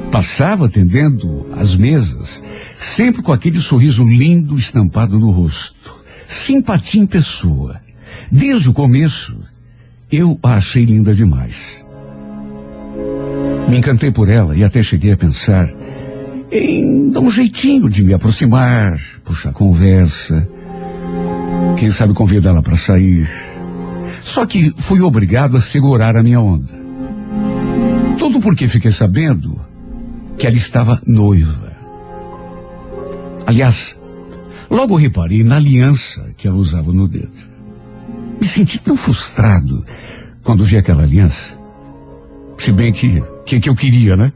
Passava atendendo as mesas, sempre com aquele sorriso lindo estampado no rosto. Simpatia em pessoa. Desde o começo, eu a achei linda demais. Me encantei por ela e até cheguei a pensar em dar um jeitinho de me aproximar, puxar conversa, quem sabe convidá-la para sair. Só que fui obrigado a segurar a minha onda. Tudo porque fiquei sabendo que ela estava noiva. Aliás, logo reparei na aliança que ela usava no dedo. Me senti tão frustrado quando vi aquela aliança. Se bem que, que que eu queria, né?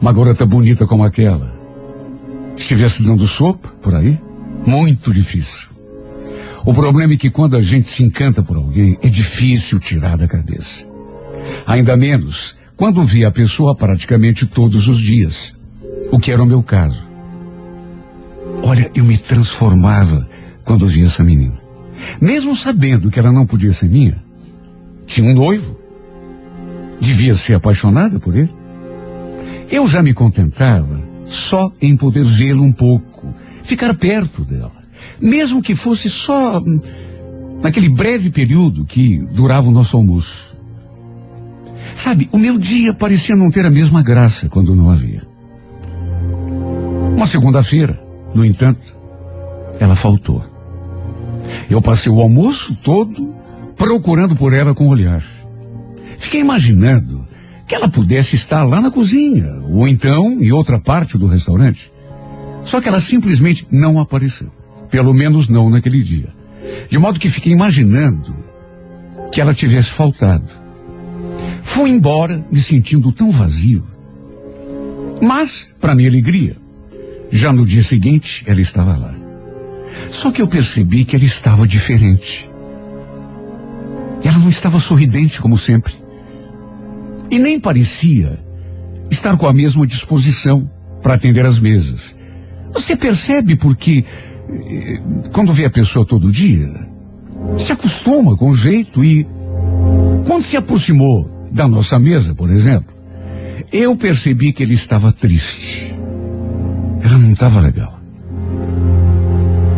Uma garota bonita como aquela. Estivesse dando sopa por aí, muito difícil. O problema é que quando a gente se encanta por alguém, é difícil tirar da cabeça. Ainda menos quando via a pessoa praticamente todos os dias. O que era o meu caso. Olha, eu me transformava quando via essa menina. Mesmo sabendo que ela não podia ser minha, tinha um noivo. Devia ser apaixonada por ele. Eu já me contentava só em poder vê-lo um pouco, ficar perto dela. Mesmo que fosse só naquele breve período que durava o nosso almoço. Sabe, o meu dia parecia não ter a mesma graça quando não havia. Uma segunda-feira, no entanto, ela faltou. Eu passei o almoço todo procurando por ela com olhar. Fiquei imaginando que ela pudesse estar lá na cozinha, ou então em outra parte do restaurante. Só que ela simplesmente não apareceu. Pelo menos não naquele dia. De modo que fiquei imaginando que ela tivesse faltado. Fui embora me sentindo tão vazio. Mas, para minha alegria, já no dia seguinte ela estava lá. Só que eu percebi que ela estava diferente. Ela não estava sorridente como sempre. E nem parecia estar com a mesma disposição para atender as mesas. Você percebe porque, quando vê a pessoa todo dia, se acostuma com o jeito e, quando se aproximou da nossa mesa, por exemplo, eu percebi que ele estava triste. Ela não estava legal.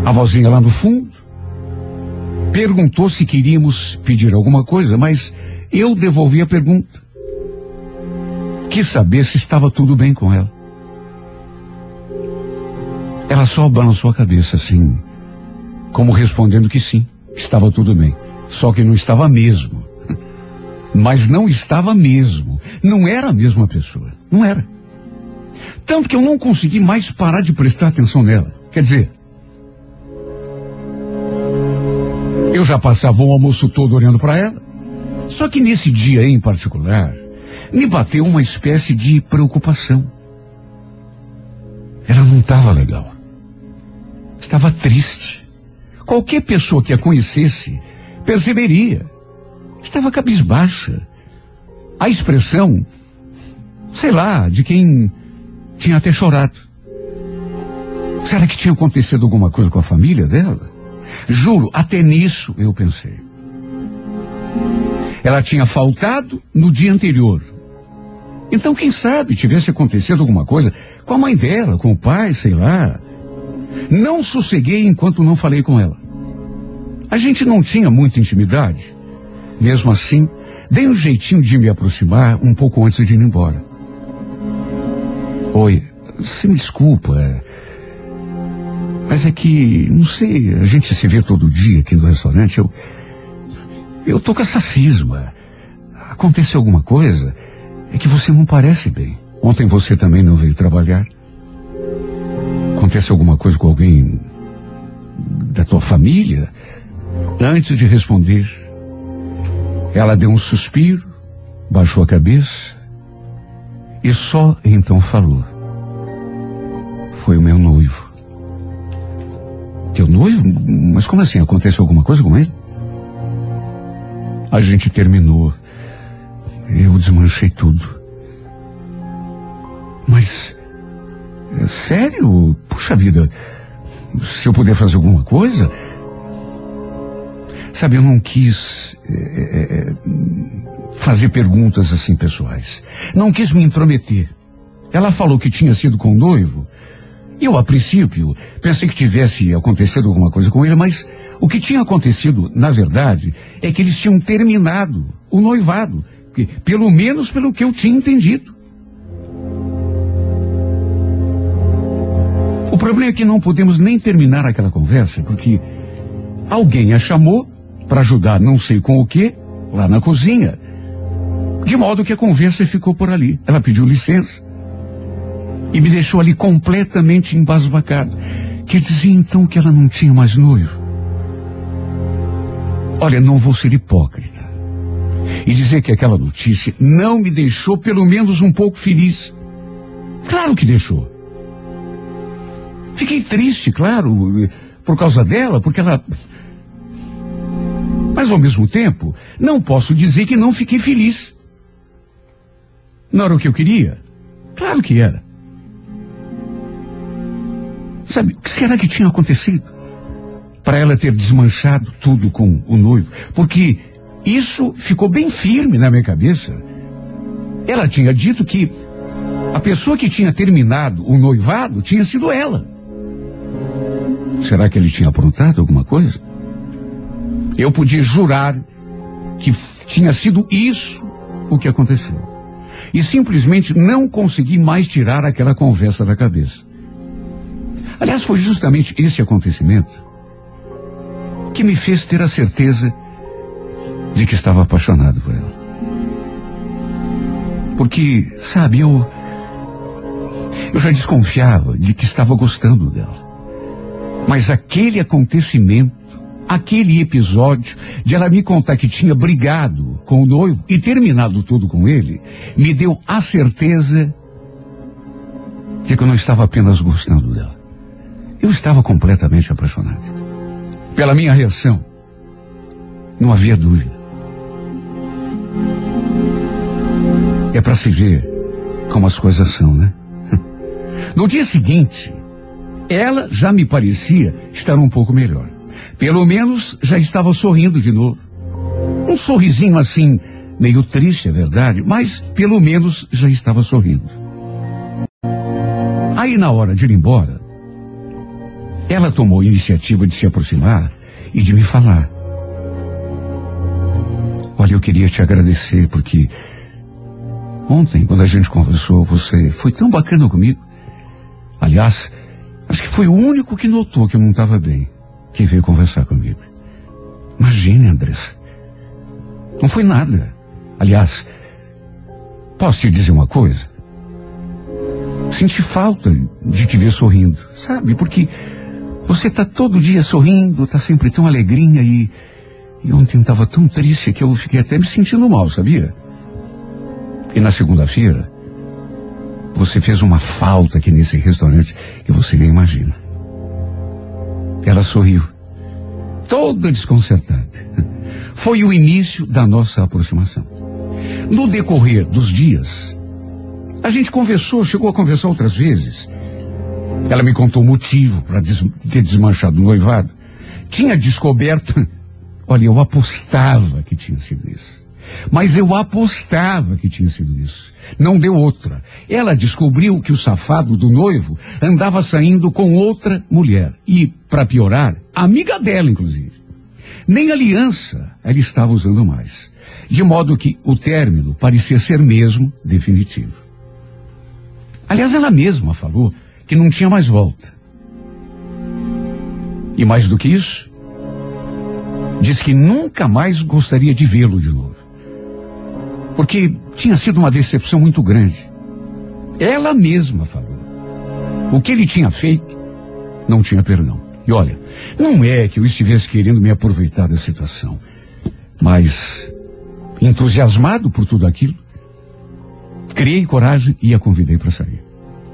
A vozinha lá no fundo perguntou se queríamos pedir alguma coisa, mas eu devolvi a pergunta. Quis saber se estava tudo bem com ela. Ela só balançou a cabeça assim, como respondendo que sim, estava tudo bem. Só que não estava mesmo. Mas não estava mesmo. Não era a mesma pessoa. Não era. Tanto que eu não consegui mais parar de prestar atenção nela. Quer dizer, eu já passava o almoço todo olhando para ela. Só que nesse dia em particular, me bateu uma espécie de preocupação. Ela não estava legal. Estava triste. Qualquer pessoa que a conhecesse perceberia. Estava cabisbaixa. A expressão, sei lá, de quem tinha até chorado. Será que tinha acontecido alguma coisa com a família dela? Juro, até nisso eu pensei. Ela tinha faltado no dia anterior. Então, quem sabe tivesse acontecido alguma coisa com a mãe dela, com o pai, sei lá. Não sosseguei enquanto não falei com ela. A gente não tinha muita intimidade. Mesmo assim, dei um jeitinho de me aproximar um pouco antes de ir embora. Oi, você me desculpa. é, Mas é que, não sei, a gente se vê todo dia aqui no restaurante. Eu. Eu tô com essa cisma. Aconteceu alguma coisa? É que você não parece bem. Ontem você também não veio trabalhar. Acontece alguma coisa com alguém da tua família? Antes de responder, ela deu um suspiro, baixou a cabeça e só então falou. Foi o meu noivo. Teu noivo? Mas como assim? Aconteceu alguma coisa com ele? A gente terminou. Eu desmanchei tudo. Mas. É sério? Puxa vida. Se eu puder fazer alguma coisa. Sabe, eu não quis é, é, fazer perguntas assim pessoais. Não quis me intrometer. Ela falou que tinha sido com o noivo. Eu, a princípio, pensei que tivesse acontecido alguma coisa com ele, mas o que tinha acontecido, na verdade, é que eles tinham terminado o noivado. Pelo menos pelo que eu tinha entendido. O problema é que não podemos nem terminar aquela conversa, porque alguém a chamou para ajudar não sei com o que, lá na cozinha. De modo que a conversa ficou por ali. Ela pediu licença. E me deixou ali completamente embasbacado. Quer dizer então que ela não tinha mais noivo. Olha, não vou ser hipócrita e dizer que aquela notícia não me deixou pelo menos um pouco feliz. Claro que deixou. Fiquei triste, claro, por causa dela, porque ela. Mas ao mesmo tempo, não posso dizer que não fiquei feliz. Não era o que eu queria? Claro que era. Sabe, o que será que tinha acontecido? Para ela ter desmanchado tudo com o noivo. Porque isso ficou bem firme na minha cabeça. Ela tinha dito que a pessoa que tinha terminado o noivado tinha sido ela. Será que ele tinha aprontado alguma coisa? Eu podia jurar que tinha sido isso o que aconteceu. E simplesmente não consegui mais tirar aquela conversa da cabeça. Aliás, foi justamente esse acontecimento que me fez ter a certeza de que estava apaixonado por ela. Porque, sabe, eu. Eu já desconfiava de que estava gostando dela. Mas aquele acontecimento, aquele episódio de ela me contar que tinha brigado com o noivo e terminado tudo com ele, me deu a certeza de que eu não estava apenas gostando dela. Eu estava completamente apaixonado. Pela minha reação, não havia dúvida. É para se ver como as coisas são, né? No dia seguinte, ela já me parecia estar um pouco melhor. Pelo menos já estava sorrindo de novo. Um sorrisinho assim, meio triste, é verdade, mas pelo menos já estava sorrindo. Aí na hora de ir embora, ela tomou a iniciativa de se aproximar e de me falar. Olha, eu queria te agradecer porque ontem, quando a gente conversou, você foi tão bacana comigo. Aliás, acho que foi o único que notou que eu não estava bem, que veio conversar comigo. Imagine, Andressa. Não foi nada. Aliás, posso te dizer uma coisa? Senti falta de te ver sorrindo, sabe? Porque você está todo dia sorrindo, está sempre tão alegrinha e, e ontem estava tão triste que eu fiquei até me sentindo mal, sabia? E na segunda-feira, você fez uma falta aqui nesse restaurante que você nem imagina. Ela sorriu, toda desconcertada. Foi o início da nossa aproximação. No decorrer dos dias, a gente conversou, chegou a conversar outras vezes. Ela me contou o motivo para des ter desmanchado o noivado. Tinha descoberto. Olha, eu apostava que tinha sido isso. Mas eu apostava que tinha sido isso. Não deu outra. Ela descobriu que o safado do noivo andava saindo com outra mulher. E, para piorar, amiga dela, inclusive. Nem aliança ela estava usando mais. De modo que o término parecia ser mesmo definitivo. Aliás, ela mesma falou que não tinha mais volta. E mais do que isso, diz que nunca mais gostaria de vê-lo de novo. Porque tinha sido uma decepção muito grande. Ela mesma falou. O que ele tinha feito não tinha perdão. E olha, não é que eu estivesse querendo me aproveitar da situação, mas entusiasmado por tudo aquilo, criei coragem e a convidei para sair.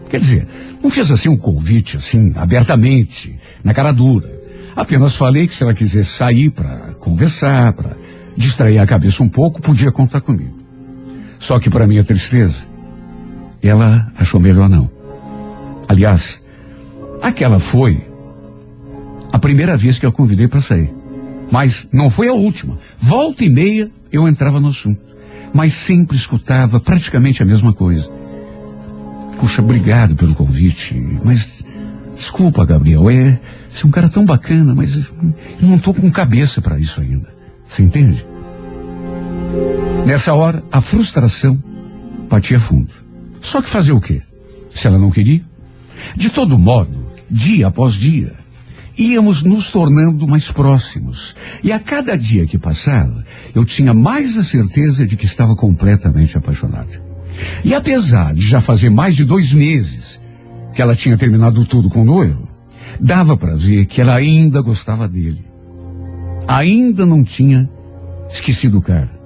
Quer dizer, não fiz assim um convite, assim, abertamente, na cara dura. Apenas falei que se ela quisesse sair para conversar, para distrair a cabeça um pouco, podia contar comigo. Só que para minha tristeza, ela achou melhor não. Aliás, aquela foi a primeira vez que eu convidei para sair. Mas não foi a última. Volta e meia eu entrava no assunto. Mas sempre escutava praticamente a mesma coisa. Puxa, obrigado pelo convite, mas desculpa, Gabriel, é, você é um cara tão bacana, mas eu não estou com cabeça para isso ainda. Você entende? Nessa hora, a frustração batia fundo. Só que fazer o quê? Se ela não queria? De todo modo, dia após dia, íamos nos tornando mais próximos. E a cada dia que passava, eu tinha mais a certeza de que estava completamente apaixonado. E apesar de já fazer mais de dois meses que ela tinha terminado tudo com o noivo, dava para ver que ela ainda gostava dele. ainda não tinha esquecido o cara.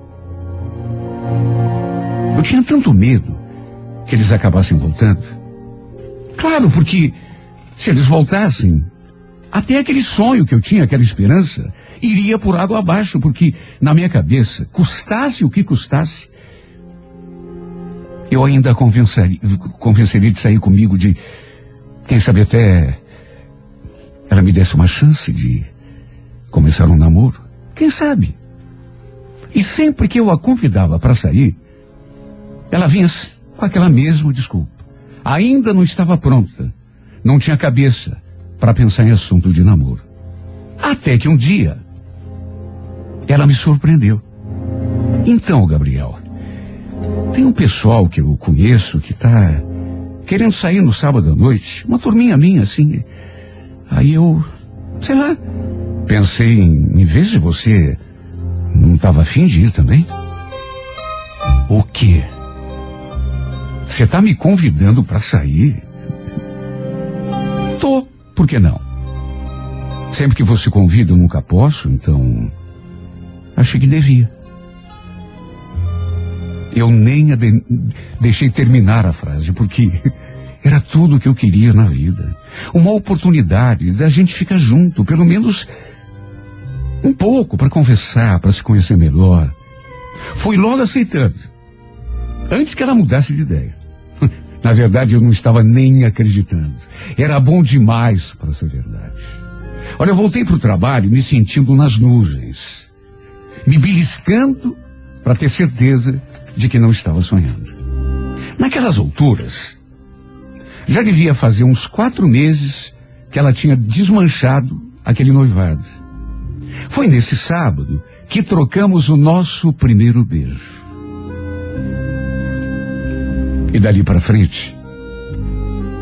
Eu tinha tanto medo que eles acabassem voltando. Claro, porque se eles voltassem, até aquele sonho que eu tinha, aquela esperança, iria por água abaixo, porque na minha cabeça, custasse o que custasse, eu ainda convenceria, convenceria de sair comigo, de, quem sabe até ela me desse uma chance de começar um namoro. Quem sabe? E sempre que eu a convidava para sair, ela vinha com aquela mesma desculpa. Ainda não estava pronta. Não tinha cabeça para pensar em assuntos de namoro. Até que um dia, ela me surpreendeu. Então, Gabriel, tem um pessoal que eu conheço que está querendo sair no sábado à noite. Uma turminha minha, assim. Aí eu, sei lá, pensei em, em vez de você, não estava afim de ir também? O quê? Você está me convidando para sair? Tô, por que não? Sempre que você convida eu nunca posso, então achei que devia. Eu nem de deixei terminar a frase, porque era tudo o que eu queria na vida. Uma oportunidade da gente ficar junto, pelo menos um pouco, para conversar, para se conhecer melhor. Fui logo aceitando. Antes que ela mudasse de ideia. Na verdade, eu não estava nem acreditando. Era bom demais para ser verdade. Olha, eu voltei para o trabalho me sentindo nas nuvens, me beliscando para ter certeza de que não estava sonhando. Naquelas alturas, já devia fazer uns quatro meses que ela tinha desmanchado aquele noivado. Foi nesse sábado que trocamos o nosso primeiro beijo. E dali para frente,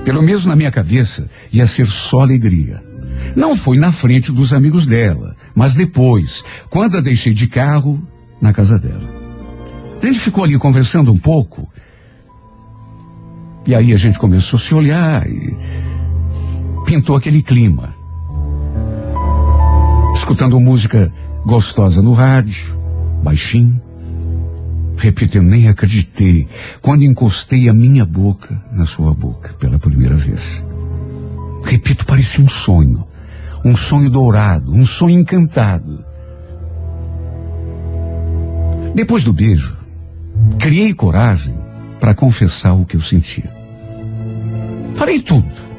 pelo menos na minha cabeça, ia ser só alegria. Não foi na frente dos amigos dela, mas depois, quando a deixei de carro na casa dela. A gente ficou ali conversando um pouco. E aí a gente começou a se olhar e pintou aquele clima. Escutando música gostosa no rádio, baixinho. Repito, eu nem acreditei quando encostei a minha boca na sua boca pela primeira vez. Repito, parecia um sonho. Um sonho dourado, um sonho encantado. Depois do beijo, criei coragem para confessar o que eu sentia. Falei tudo.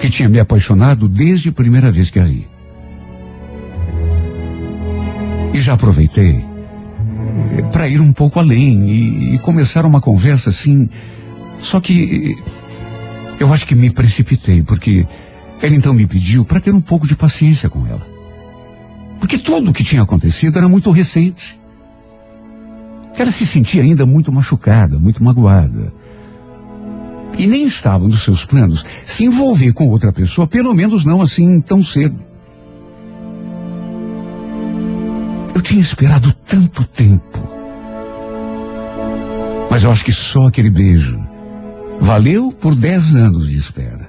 Que tinha me apaixonado desde a primeira vez que a vi. E já aproveitei para ir um pouco além e, e começar uma conversa assim. Só que eu acho que me precipitei, porque ela então me pediu para ter um pouco de paciência com ela. Porque tudo o que tinha acontecido era muito recente. Ela se sentia ainda muito machucada, muito magoada. E nem estava nos seus planos se envolver com outra pessoa, pelo menos não assim tão cedo. Eu tinha esperado tanto tempo. Mas eu acho que só aquele beijo valeu por dez anos de espera.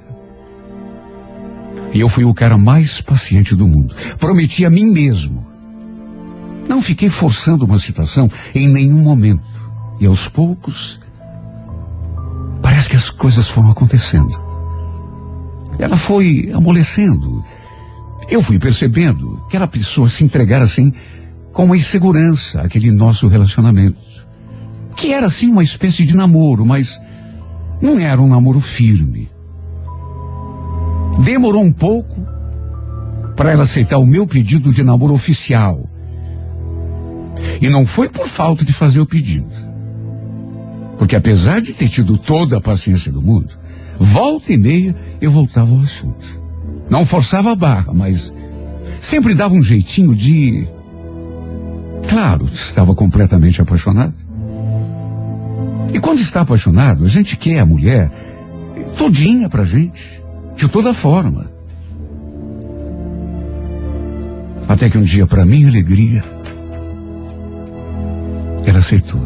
E eu fui o cara mais paciente do mundo. Prometi a mim mesmo. Não fiquei forçando uma situação em nenhum momento. E aos poucos, parece que as coisas foram acontecendo. Ela foi amolecendo. Eu fui percebendo que ela precisou se entregar assim com uma insegurança aquele nosso relacionamento. Que era assim uma espécie de namoro, mas não era um namoro firme. Demorou um pouco para ela aceitar o meu pedido de namoro oficial. E não foi por falta de fazer o pedido. Porque apesar de ter tido toda a paciência do mundo, volta e meia eu voltava ao assunto. Não forçava a barra, mas sempre dava um jeitinho de. Claro, estava completamente apaixonado. E quando está apaixonado, a gente quer a mulher todinha pra gente, de toda forma. Até que um dia, para minha alegria, ela aceitou.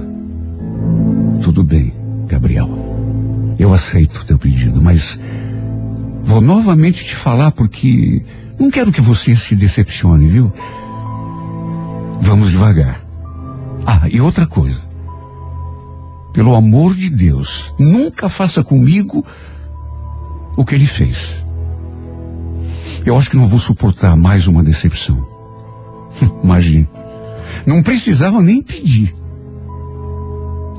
Tudo bem, Gabriel. Eu aceito o teu pedido, mas vou novamente te falar porque não quero que você se decepcione, viu? Vamos devagar. Ah, e outra coisa. Pelo amor de Deus, nunca faça comigo o que ele fez. Eu acho que não vou suportar mais uma decepção. Imagine. Não precisava nem pedir.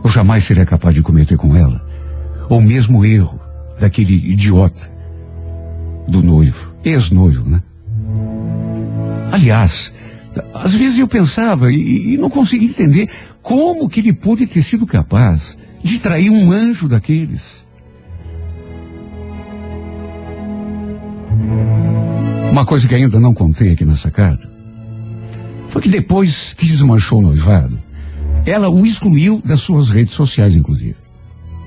Eu jamais seria capaz de cometer com ela o mesmo erro daquele idiota do noivo, ex-noivo, né? Aliás, às vezes eu pensava e, e não conseguia entender como que ele pôde ter sido capaz de trair um anjo daqueles. Uma coisa que ainda não contei aqui nessa carta foi que depois que desmanchou o noivado, ela o excluiu das suas redes sociais, inclusive.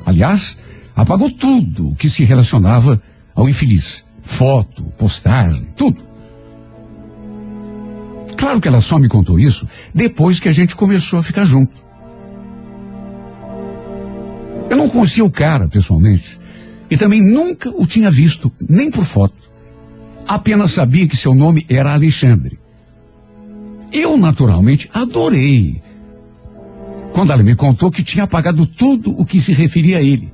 Aliás, apagou tudo que se relacionava ao infeliz. Foto, postagem, tudo. Claro que ela só me contou isso depois que a gente começou a ficar junto. Eu não conhecia o cara pessoalmente e também nunca o tinha visto, nem por foto. Apenas sabia que seu nome era Alexandre. Eu, naturalmente, adorei. Quando ela me contou que tinha apagado tudo o que se referia a ele.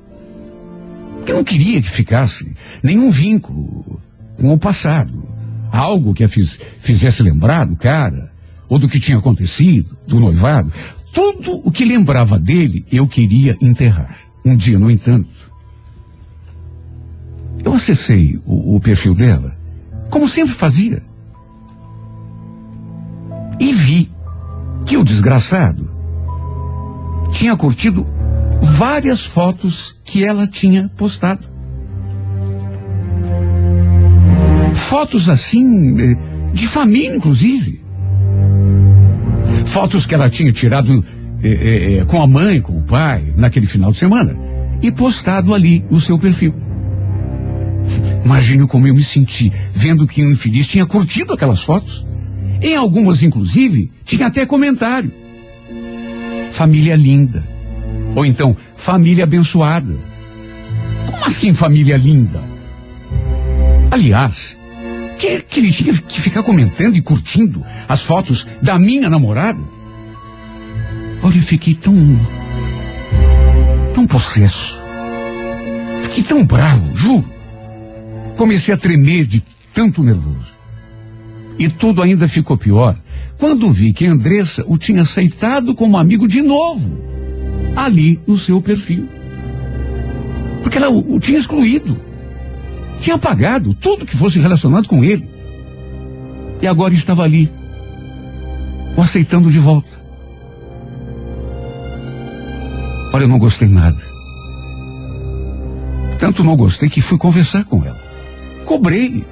Eu não queria que ficasse nenhum vínculo com o passado. Algo que a fiz, fizesse lembrar do cara, ou do que tinha acontecido, do noivado. Tudo o que lembrava dele, eu queria enterrar. Um dia, no entanto, eu acessei o, o perfil dela, como sempre fazia. E vi que o desgraçado tinha curtido várias fotos que ela tinha postado. Fotos assim, eh, de família, inclusive. Fotos que ela tinha tirado eh, eh, com a mãe, com o pai, naquele final de semana, e postado ali no seu perfil. Imagine como eu me senti vendo que um infeliz tinha curtido aquelas fotos. Em algumas, inclusive, tinha até comentário. Família linda. Ou então, família abençoada. Como assim família linda? Aliás, que, que ele tinha que ficar comentando e curtindo as fotos da minha namorada? Olha, eu fiquei tão. tão possesso. Fiquei tão bravo, juro. Comecei a tremer de tanto nervoso. E tudo ainda ficou pior quando vi que Andressa o tinha aceitado como amigo de novo, ali no seu perfil. Porque ela o, o tinha excluído. Tinha apagado tudo que fosse relacionado com ele. E agora estava ali, o aceitando de volta. Olha, eu não gostei nada. Tanto não gostei que fui conversar com ela. Cobrei.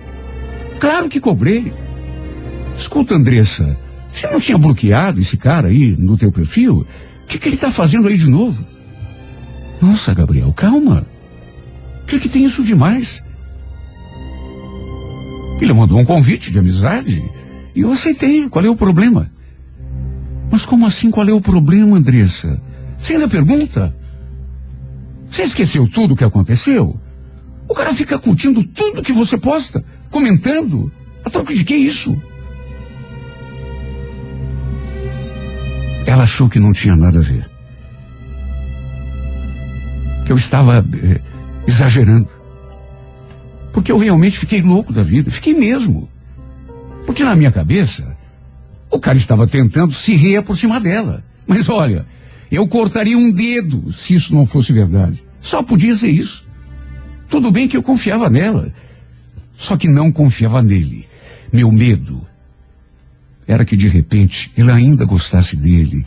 Claro que cobrei. Escuta, Andressa, você não tinha bloqueado esse cara aí no teu perfil? O que, que ele está fazendo aí de novo? Nossa, Gabriel, calma. O que, que tem isso demais? Ele mandou um convite de amizade e eu aceitei. Qual é o problema? Mas como assim qual é o problema, Andressa? Você ainda pergunta? Você esqueceu tudo o que aconteceu? O cara fica curtindo tudo que você posta, comentando. A troca de que isso? Ela achou que não tinha nada a ver. Que eu estava eh, exagerando. Porque eu realmente fiquei louco da vida. Fiquei mesmo. Porque na minha cabeça, o cara estava tentando se reaproximar dela. Mas olha, eu cortaria um dedo se isso não fosse verdade. Só podia ser isso. Tudo bem que eu confiava nela. Só que não confiava nele. Meu medo era que de repente ele ainda gostasse dele.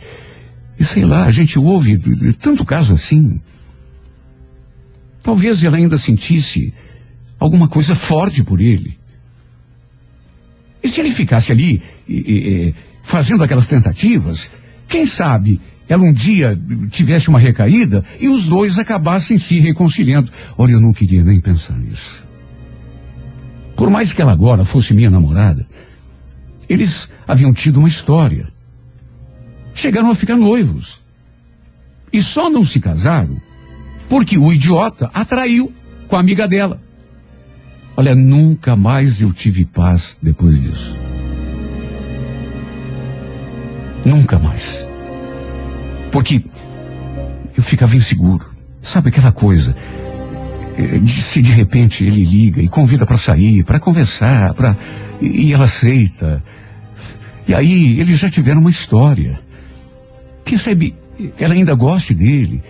E sei lá, a gente ouve tanto caso assim. Talvez ela ainda sentisse alguma coisa forte por ele. E se ele ficasse ali e, e, fazendo aquelas tentativas, quem sabe ela um dia tivesse uma recaída e os dois acabassem se reconciliando. Olha, eu não queria nem pensar nisso. Por mais que ela agora fosse minha namorada, eles haviam tido uma história. Chegaram a ficar noivos. E só não se casaram porque o idiota atraiu com a amiga dela. Olha, nunca mais eu tive paz depois disso. Nunca mais. Porque eu ficava inseguro. Sabe aquela coisa? eh, Se de repente ele liga e convida para sair, para conversar, para e ela aceita. E aí eles já tiveram uma história. Quem sabe ela ainda goste dele.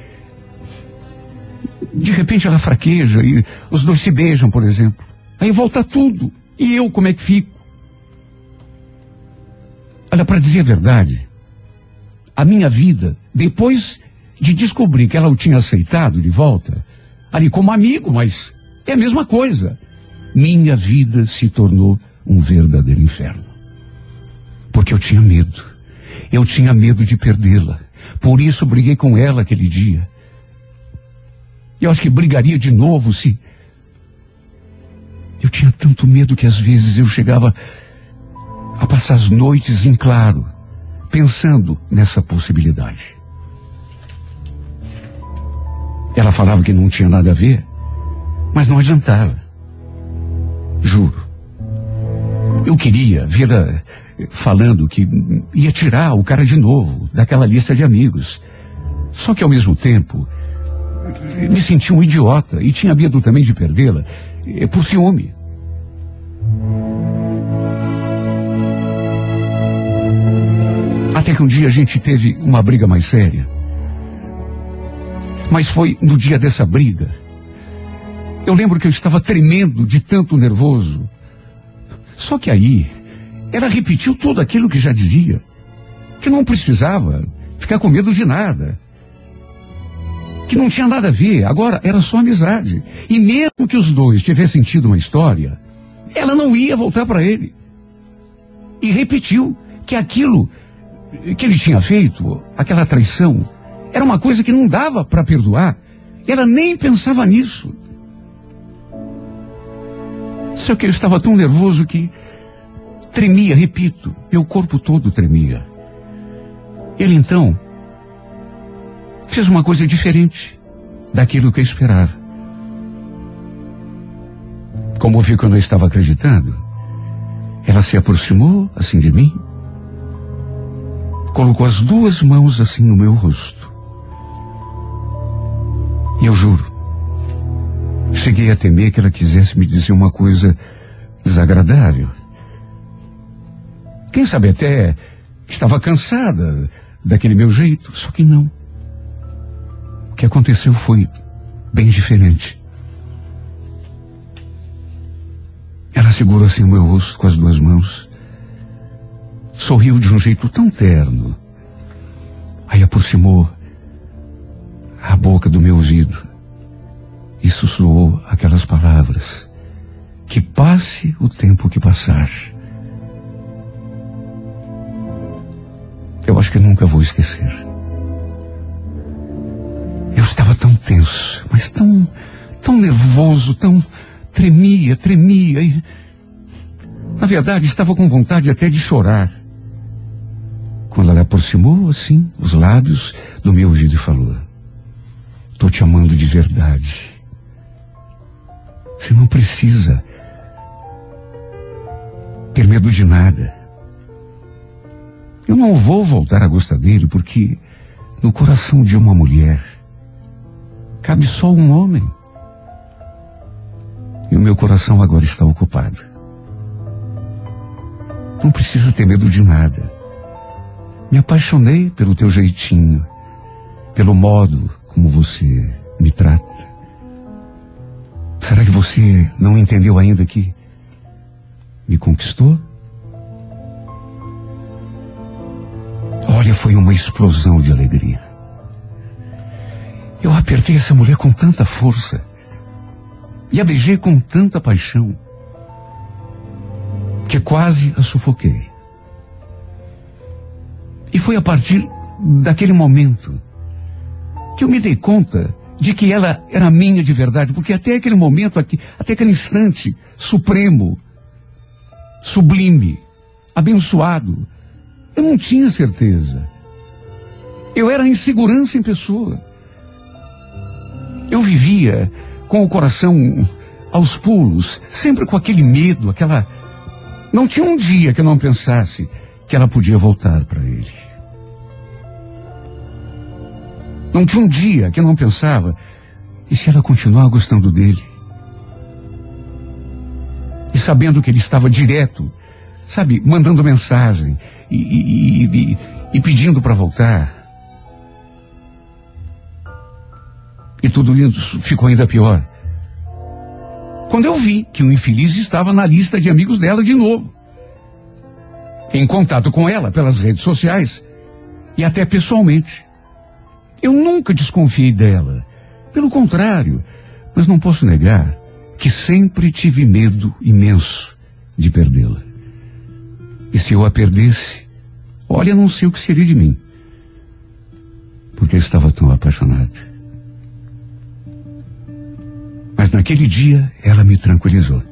De repente ela fraqueja e os dois se beijam, por exemplo. Aí volta tudo. E eu como é que fico? Olha, para dizer a verdade, a minha vida, depois de descobrir que ela o tinha aceitado de volta, ali como amigo, mas é a mesma coisa. Minha vida se tornou um verdadeiro inferno. Porque eu tinha medo. Eu tinha medo de perdê-la. Por isso briguei com ela aquele dia. Eu acho que brigaria de novo se. Eu tinha tanto medo que às vezes eu chegava a passar as noites em claro, pensando nessa possibilidade. Ela falava que não tinha nada a ver, mas não adiantava. Juro. Eu queria vê-la falando que ia tirar o cara de novo daquela lista de amigos. Só que ao mesmo tempo, me sentia um idiota e tinha medo também de perdê-la eh, por ciúme. Até que um dia a gente teve uma briga mais séria. Mas foi no dia dessa briga. Eu lembro que eu estava tremendo de tanto nervoso. Só que aí, ela repetiu tudo aquilo que já dizia. Que não precisava ficar com medo de nada. Que não tinha nada a ver, agora era só amizade. E mesmo que os dois tivessem tido uma história, ela não ia voltar para ele. E repetiu que aquilo que ele tinha feito, aquela traição, era uma coisa que não dava para perdoar. Ela nem pensava nisso. Só que eu estava tão nervoso que tremia, repito, meu corpo todo tremia. Ele então fez uma coisa diferente daquilo que eu esperava. Como viu que eu não estava acreditando, ela se aproximou assim de mim, colocou as duas mãos assim no meu rosto. E eu juro, cheguei a temer que ela quisesse me dizer uma coisa desagradável. Quem sabe até que estava cansada daquele meu jeito, só que não. Que aconteceu foi bem diferente. Ela segurou assim o meu rosto com as duas mãos, sorriu de um jeito tão terno, aí aproximou a boca do meu ouvido e sussurrou aquelas palavras: Que passe o tempo que passar. Eu acho que nunca vou esquecer. Estava tão tenso, mas tão, tão nervoso, tão tremia, tremia e, na verdade, estava com vontade até de chorar. Quando ela aproximou assim os lábios do meu ouvido e falou: Tô te amando de verdade. Você não precisa ter medo de nada. Eu não vou voltar a gostar dele porque no coração de uma mulher cabe só um homem. E o meu coração agora está ocupado. Não precisa ter medo de nada. Me apaixonei pelo teu jeitinho, pelo modo como você me trata. Será que você não entendeu ainda que me conquistou? Olha, foi uma explosão de alegria. Eu apertei essa mulher com tanta força e a beijei com tanta paixão que quase a sufoquei. E foi a partir daquele momento que eu me dei conta de que ela era minha de verdade, porque até aquele momento, aqui, até aquele instante supremo, sublime, abençoado, eu não tinha certeza. Eu era insegurança em pessoa. Eu vivia com o coração aos pulos, sempre com aquele medo, aquela. Não tinha um dia que eu não pensasse que ela podia voltar para ele. Não tinha um dia que eu não pensava, e se ela continuar gostando dele? E sabendo que ele estava direto, sabe, mandando mensagem e, e, e, e pedindo para voltar. E tudo isso ficou ainda pior. Quando eu vi que o infeliz estava na lista de amigos dela de novo. Em contato com ela pelas redes sociais e até pessoalmente. Eu nunca desconfiei dela. Pelo contrário, mas não posso negar que sempre tive medo imenso de perdê-la. E se eu a perdesse, olha, não sei o que seria de mim. Porque eu estava tão apaixonado. Mas naquele dia ela me tranquilizou.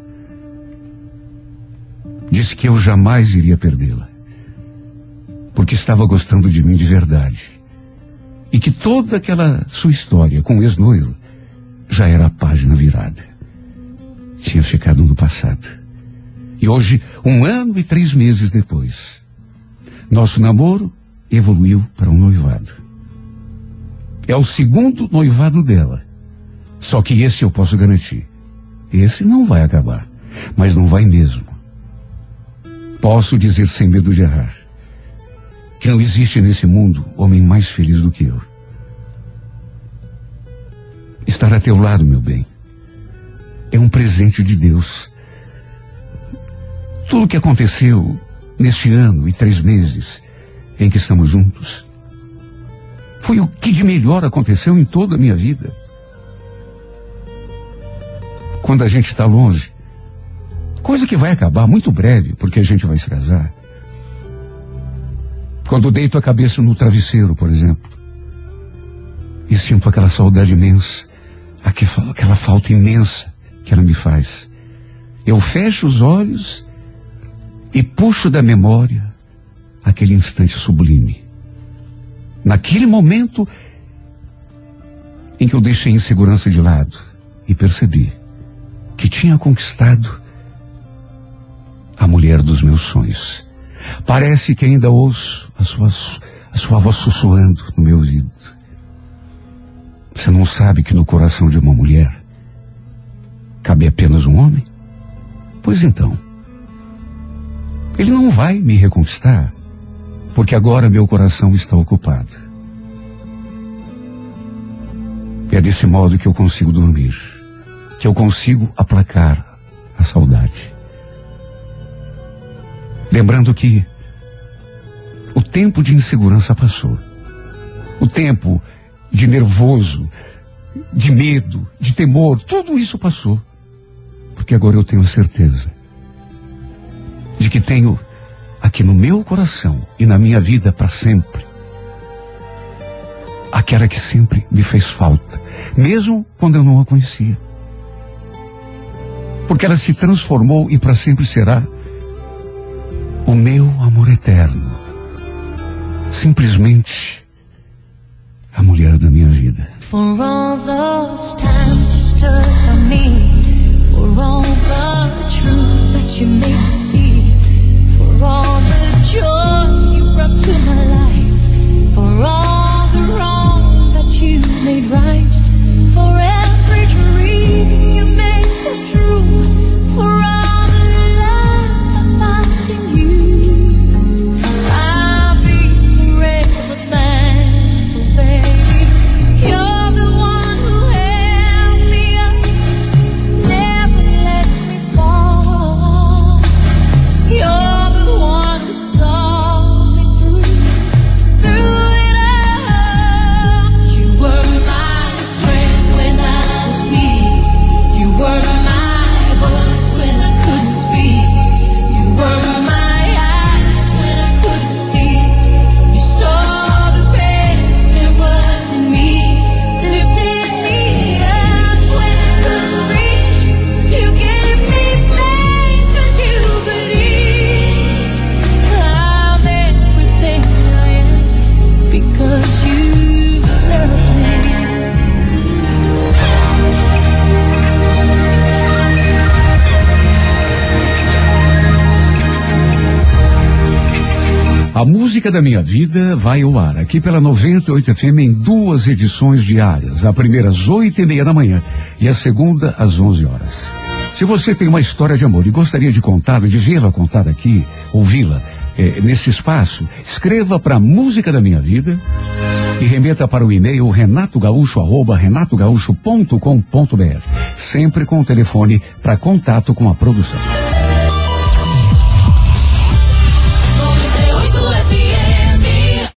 Disse que eu jamais iria perdê-la. Porque estava gostando de mim de verdade. E que toda aquela sua história com o ex-noivo já era a página virada. Tinha ficado no passado. E hoje, um ano e três meses depois, nosso namoro evoluiu para um noivado. É o segundo noivado dela. Só que esse eu posso garantir. Esse não vai acabar. Mas não vai mesmo. Posso dizer sem medo de errar que não existe nesse mundo homem mais feliz do que eu. Estar a teu lado, meu bem, é um presente de Deus. Tudo o que aconteceu neste ano e três meses em que estamos juntos foi o que de melhor aconteceu em toda a minha vida. Quando a gente está longe, coisa que vai acabar muito breve, porque a gente vai se casar. Quando deito a cabeça no travesseiro, por exemplo, e sinto aquela saudade imensa, aquela falta imensa que ela me faz. Eu fecho os olhos e puxo da memória aquele instante sublime. Naquele momento em que eu deixei a insegurança de lado e percebi que tinha conquistado a mulher dos meus sonhos. Parece que ainda ouço a sua, a sua voz sussurrando no meu ouvido. Você não sabe que no coração de uma mulher cabe apenas um homem? Pois então, ele não vai me reconquistar, porque agora meu coração está ocupado. É desse modo que eu consigo dormir, que eu consigo aplacar a saudade. Lembrando que o tempo de insegurança passou. O tempo de nervoso, de medo, de temor, tudo isso passou. Porque agora eu tenho certeza de que tenho aqui no meu coração e na minha vida para sempre aquela que sempre me fez falta, mesmo quando eu não a conhecia. Porque ela se transformou e para sempre será o meu amor eterno. Simplesmente a mulher da minha vida. For all those times you stood by me, for all the truth that you made me see, for all the joy you brought to my life, for all the wrong that you made right, música da minha vida vai ao ar aqui pela 98 FM em duas edições diárias. A primeira às oito e meia da manhã e a segunda às 11 horas. Se você tem uma história de amor e gostaria de contá-la, de vê-la contada aqui, ouvi-la eh, nesse espaço, escreva para Música da Minha Vida e remeta para o e-mail renatogaúcho arroba renatogaúcho.com.br, sempre com o telefone para contato com a produção.